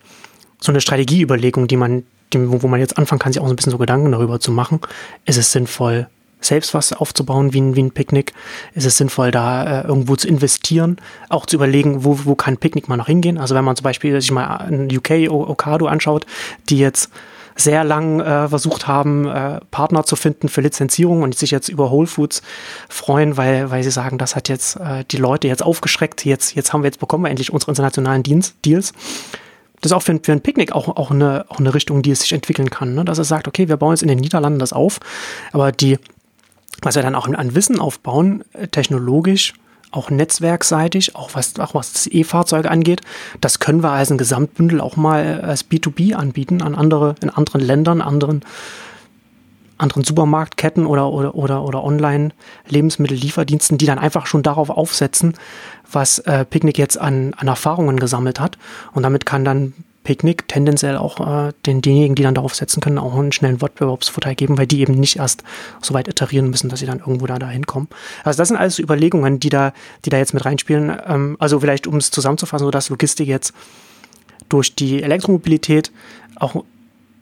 so eine Strategieüberlegung, die man, wo man jetzt anfangen kann, sich auch so ein bisschen so Gedanken darüber zu machen. Ist es sinnvoll, selbst was aufzubauen wie ein, wie ein Picknick? Ist es sinnvoll, da äh, irgendwo zu investieren? Auch zu überlegen, wo, wo kann Picknick mal noch hingehen? Also wenn man zum Beispiel sich mal ein UK Okado anschaut, die jetzt sehr lang äh, versucht haben, äh, Partner zu finden für Lizenzierung und sich jetzt über Whole Foods freuen, weil, weil sie sagen, das hat jetzt äh, die Leute jetzt aufgeschreckt. Jetzt, jetzt haben wir jetzt bekommen wir endlich unsere internationalen Dienst, Deals das ist auch für, für ein Picknick auch, auch, eine, auch eine Richtung, die es sich entwickeln kann. Ne? Dass es sagt, okay, wir bauen jetzt in den Niederlanden das auf, aber die, was wir dann auch an Wissen aufbauen, äh, technologisch, auch netzwerkseitig, auch was, auch was E-Fahrzeuge angeht, das können wir als ein Gesamtbündel auch mal als B2B anbieten an andere, in anderen Ländern, anderen anderen Supermarktketten oder, oder, oder, oder Online-Lebensmittellieferdiensten, die dann einfach schon darauf aufsetzen, was äh, Picknick jetzt an, an Erfahrungen gesammelt hat. Und damit kann dann Picknick tendenziell auch äh, den, denjenigen, die dann darauf setzen können, auch einen schnellen Wettbewerbsvorteil geben, weil die eben nicht erst so weit iterieren müssen, dass sie dann irgendwo da, hinkommen. Also das sind alles Überlegungen, die da, die da jetzt mit reinspielen. Ähm, also vielleicht, um es zusammenzufassen, so dass Logistik jetzt durch die Elektromobilität auch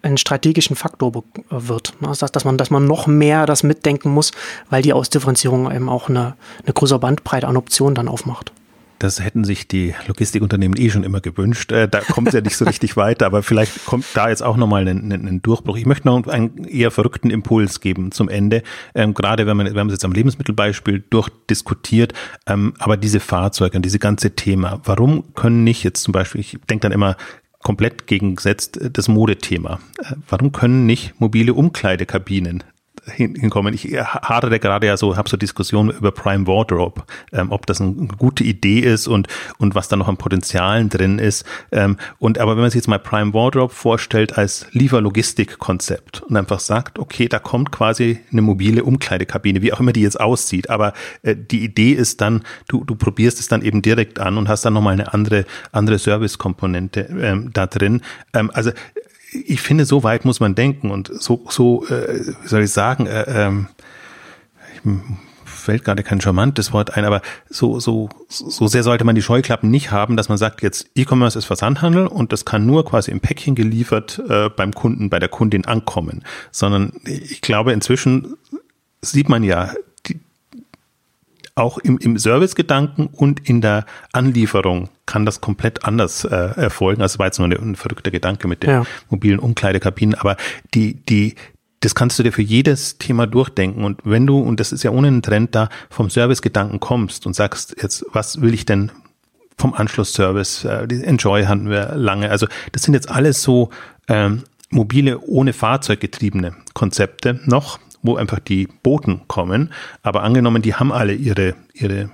einen strategischen Faktor wird. Also dass, man, dass man noch mehr das mitdenken muss, weil die Ausdifferenzierung eben auch eine, eine größere Bandbreite an Optionen dann aufmacht. Das hätten sich die Logistikunternehmen eh schon immer gewünscht. Äh, da kommt es ja nicht so richtig weiter, aber vielleicht kommt da jetzt auch nochmal ein, ein Durchbruch. Ich möchte noch einen eher verrückten Impuls geben zum Ende. Ähm, gerade wenn man, wir haben es jetzt am Lebensmittelbeispiel durchdiskutiert, ähm, aber diese Fahrzeuge und diese ganze Thema, warum können nicht jetzt zum Beispiel, ich denke dann immer komplett gegengesetzt äh, das Modethema. Äh, warum können nicht mobile Umkleidekabinen hinkommen. Ich hadere gerade ja so, habe so Diskussionen über Prime Wardrobe, ähm, ob das eine gute Idee ist und, und was da noch an Potenzialen drin ist. Ähm, und aber wenn man sich jetzt mal Prime Wardrobe vorstellt als Lieferlogistikkonzept und einfach sagt, okay, da kommt quasi eine mobile Umkleidekabine, wie auch immer die jetzt aussieht. Aber äh, die Idee ist dann, du, du probierst es dann eben direkt an und hast dann nochmal eine andere, andere Servicekomponente ähm, da drin. Ähm, also ich finde, so weit muss man denken und so, so äh, wie soll ich sagen, äh, ähm, fällt gerade kein charmantes Wort ein, aber so, so, so sehr sollte man die Scheuklappen nicht haben, dass man sagt, jetzt E-Commerce ist Versandhandel und das kann nur quasi im Päckchen geliefert äh, beim Kunden, bei der Kundin ankommen, sondern ich glaube, inzwischen sieht man ja, auch im, im Servicegedanken und in der Anlieferung kann das komplett anders äh, erfolgen. Also war jetzt nur ein verrückter Gedanke mit den ja. mobilen Umkleidekabinen, aber die, die, das kannst du dir für jedes Thema durchdenken. Und wenn du, und das ist ja ohne einen Trend da, vom Servicegedanken kommst und sagst, jetzt, was will ich denn vom Anschlussservice, äh, die Enjoy hatten wir lange. Also das sind jetzt alles so ähm, mobile, ohne Fahrzeug getriebene Konzepte noch, wo einfach die Boten kommen. Aber angenommen, die haben alle ihre, ihre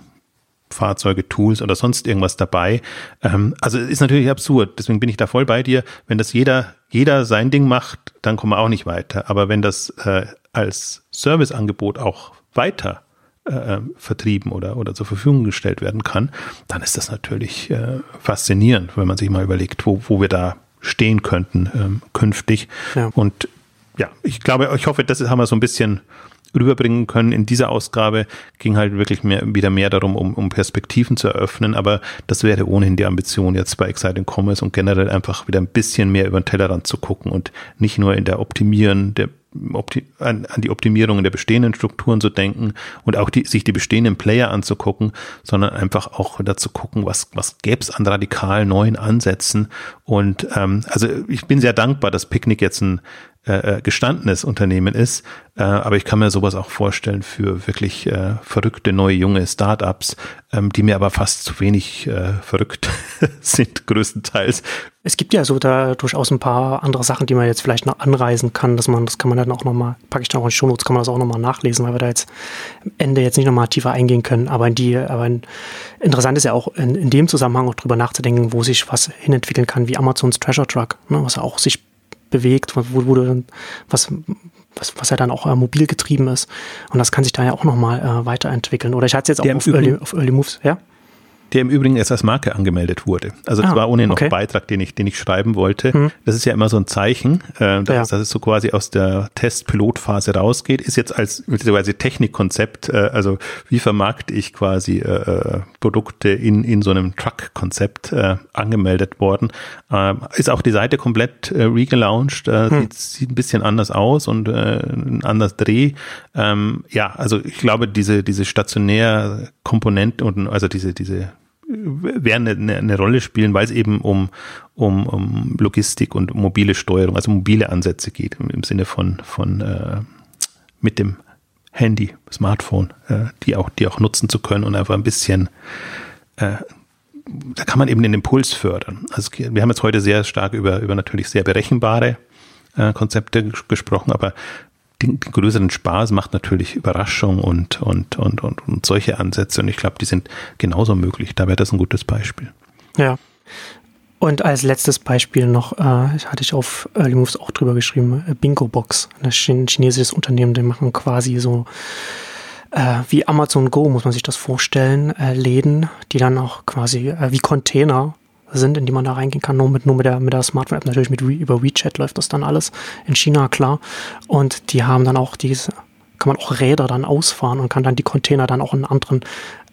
Fahrzeuge, Tools oder sonst irgendwas dabei. Ähm, also ist natürlich absurd. Deswegen bin ich da voll bei dir. Wenn das jeder, jeder sein Ding macht, dann kommen wir auch nicht weiter. Aber wenn das äh, als Serviceangebot auch weiter äh, vertrieben oder, oder zur Verfügung gestellt werden kann, dann ist das natürlich äh, faszinierend, wenn man sich mal überlegt, wo, wo wir da stehen könnten ähm, künftig. Ja. Und ja, ich glaube, ich hoffe, das haben wir so ein bisschen rüberbringen können. In dieser Ausgabe ging halt wirklich mehr, wieder mehr darum, um, um Perspektiven zu eröffnen, aber das wäre ohnehin die Ambition jetzt bei Exciting Commerce und generell einfach wieder ein bisschen mehr über den Tellerrand zu gucken und nicht nur in der Optimieren der an, an die Optimierung der bestehenden Strukturen zu denken und auch die, sich die bestehenden Player anzugucken, sondern einfach auch dazu gucken, was, was gäbe es an radikal neuen Ansätzen. Und ähm, also ich bin sehr dankbar, dass Picknick jetzt ein äh, äh, gestandenes Unternehmen ist. Äh, aber ich kann mir sowas auch vorstellen für wirklich äh, verrückte neue junge Startups, ähm, die mir aber fast zu wenig äh, verrückt sind, größtenteils. Es gibt ja so da durchaus ein paar andere Sachen, die man jetzt vielleicht noch anreisen kann, dass man, das kann man dann auch nochmal, packe ich dann auch in die Shownotes, kann man das auch nochmal nachlesen, weil wir da jetzt am Ende jetzt nicht nochmal tiefer eingehen können. Aber in die, aber in, interessant ist ja auch in, in dem Zusammenhang auch drüber nachzudenken, wo sich was hinentwickeln kann, wie Amazons Treasure Truck, ne, was ja auch sich bewegt, wo, wo du, was, was, was ja dann auch äh, mobil getrieben ist. Und das kann sich da ja auch nochmal äh, weiterentwickeln. Oder ich hatte es jetzt auch auf Early, auf Early Moves, ja? Der im Übrigen erst als Marke angemeldet wurde. Also das ah, war ohne noch okay. Beitrag, den ich, den ich schreiben wollte. Mhm. Das ist ja immer so ein Zeichen, äh, dass, ja. dass es so quasi aus der Test-Pilotphase rausgeht. Ist jetzt als möglicherweise Technikkonzept, äh, also wie vermarkte ich quasi äh, äh, Produkte in, in so einem Truck-Konzept äh, angemeldet worden. Äh, ist auch die Seite komplett äh, relaunched, äh, mhm. sieht, sieht ein bisschen anders aus und äh, ein anders Dreh. Ähm, ja, also ich glaube, diese, diese stationär Komponente und also diese, diese werden eine, eine Rolle spielen, weil es eben um, um, um Logistik und mobile Steuerung, also mobile Ansätze geht, im, im Sinne von, von äh, mit dem Handy, Smartphone, äh, die auch, die auch nutzen zu können und einfach ein bisschen äh, da kann man eben den Impuls fördern. Also wir haben jetzt heute sehr stark über, über natürlich sehr berechenbare äh, Konzepte gesprochen, aber den, den größeren Spaß macht natürlich Überraschung und, und, und, und, und solche Ansätze. Und ich glaube, die sind genauso möglich. Da wäre das ein gutes Beispiel. Ja. Und als letztes Beispiel noch, äh, hatte ich auf Early Moves auch drüber geschrieben, äh, Bingo Box, ein chinesisches Unternehmen, die machen quasi so äh, wie Amazon Go, muss man sich das vorstellen, äh, Läden, die dann auch quasi äh, wie Container sind, in die man da reingehen kann, nur mit, nur mit der, mit der Smartphone-App, natürlich mit, über WeChat läuft das dann alles in China, klar. Und die haben dann auch diese, kann man auch Räder dann ausfahren und kann dann die Container dann auch in anderen,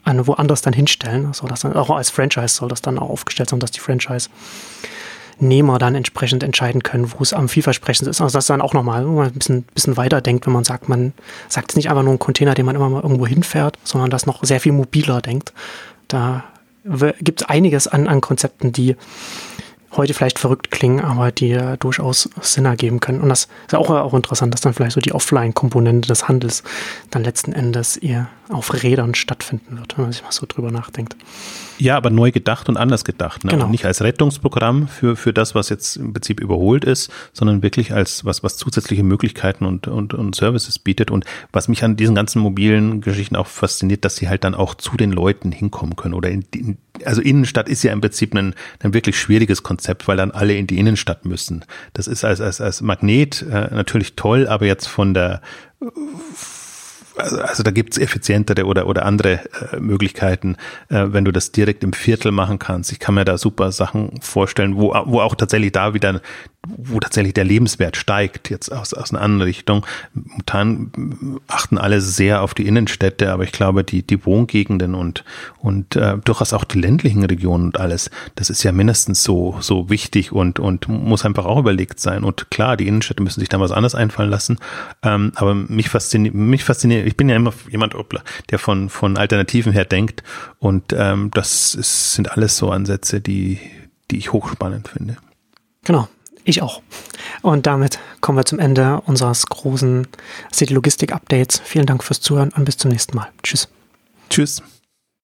an woanders dann hinstellen, so dass dann auch als Franchise soll das dann auch aufgestellt sein, dass die Franchise Nehmer dann entsprechend entscheiden können, wo es am vielversprechendsten ist. Also das dann auch nochmal ein bisschen, bisschen weiter denkt, wenn man sagt, man sagt nicht einfach nur einen Container, den man immer mal irgendwo hinfährt, sondern das noch sehr viel mobiler denkt. Da gibt es einiges an, an Konzepten, die heute vielleicht verrückt klingen, aber die äh, durchaus Sinn ergeben können. Und das ist auch, auch interessant, dass dann vielleicht so die Offline-Komponente des Handels dann letzten Endes eher auf Rädern stattfinden wird, wenn man sich mal so drüber nachdenkt. Ja, aber neu gedacht und anders gedacht. Ne? Genau. Nicht als Rettungsprogramm für, für das, was jetzt im Prinzip überholt ist, sondern wirklich als was, was zusätzliche Möglichkeiten und, und, und Services bietet. Und was mich an diesen ganzen mobilen Geschichten auch fasziniert, dass sie halt dann auch zu den Leuten hinkommen können. Oder in, in also Innenstadt ist ja im Prinzip ein, ein wirklich schwieriges Konzept, weil dann alle in die Innenstadt müssen. Das ist als, als, als Magnet äh, natürlich toll, aber jetzt von der also, also da gibt's effizientere oder, oder andere äh, Möglichkeiten, äh, wenn du das direkt im Viertel machen kannst. Ich kann mir da super Sachen vorstellen, wo, wo auch tatsächlich da wieder wo tatsächlich der Lebenswert steigt, jetzt aus, aus einer anderen Richtung. Momentan achten alle sehr auf die Innenstädte, aber ich glaube, die, die Wohngegenden und, und äh, durchaus auch die ländlichen Regionen und alles, das ist ja mindestens so, so wichtig und, und muss einfach auch überlegt sein. Und klar, die Innenstädte müssen sich dann was anderes einfallen lassen. Ähm, aber mich fasziniert, mich fasziniert, ich bin ja immer jemand, der von, von Alternativen her denkt. Und ähm, das ist, sind alles so Ansätze, die, die ich hochspannend finde. Genau. Ich auch. Und damit kommen wir zum Ende unseres großen City Logistik Updates. Vielen Dank fürs Zuhören und bis zum nächsten Mal. Tschüss. Tschüss.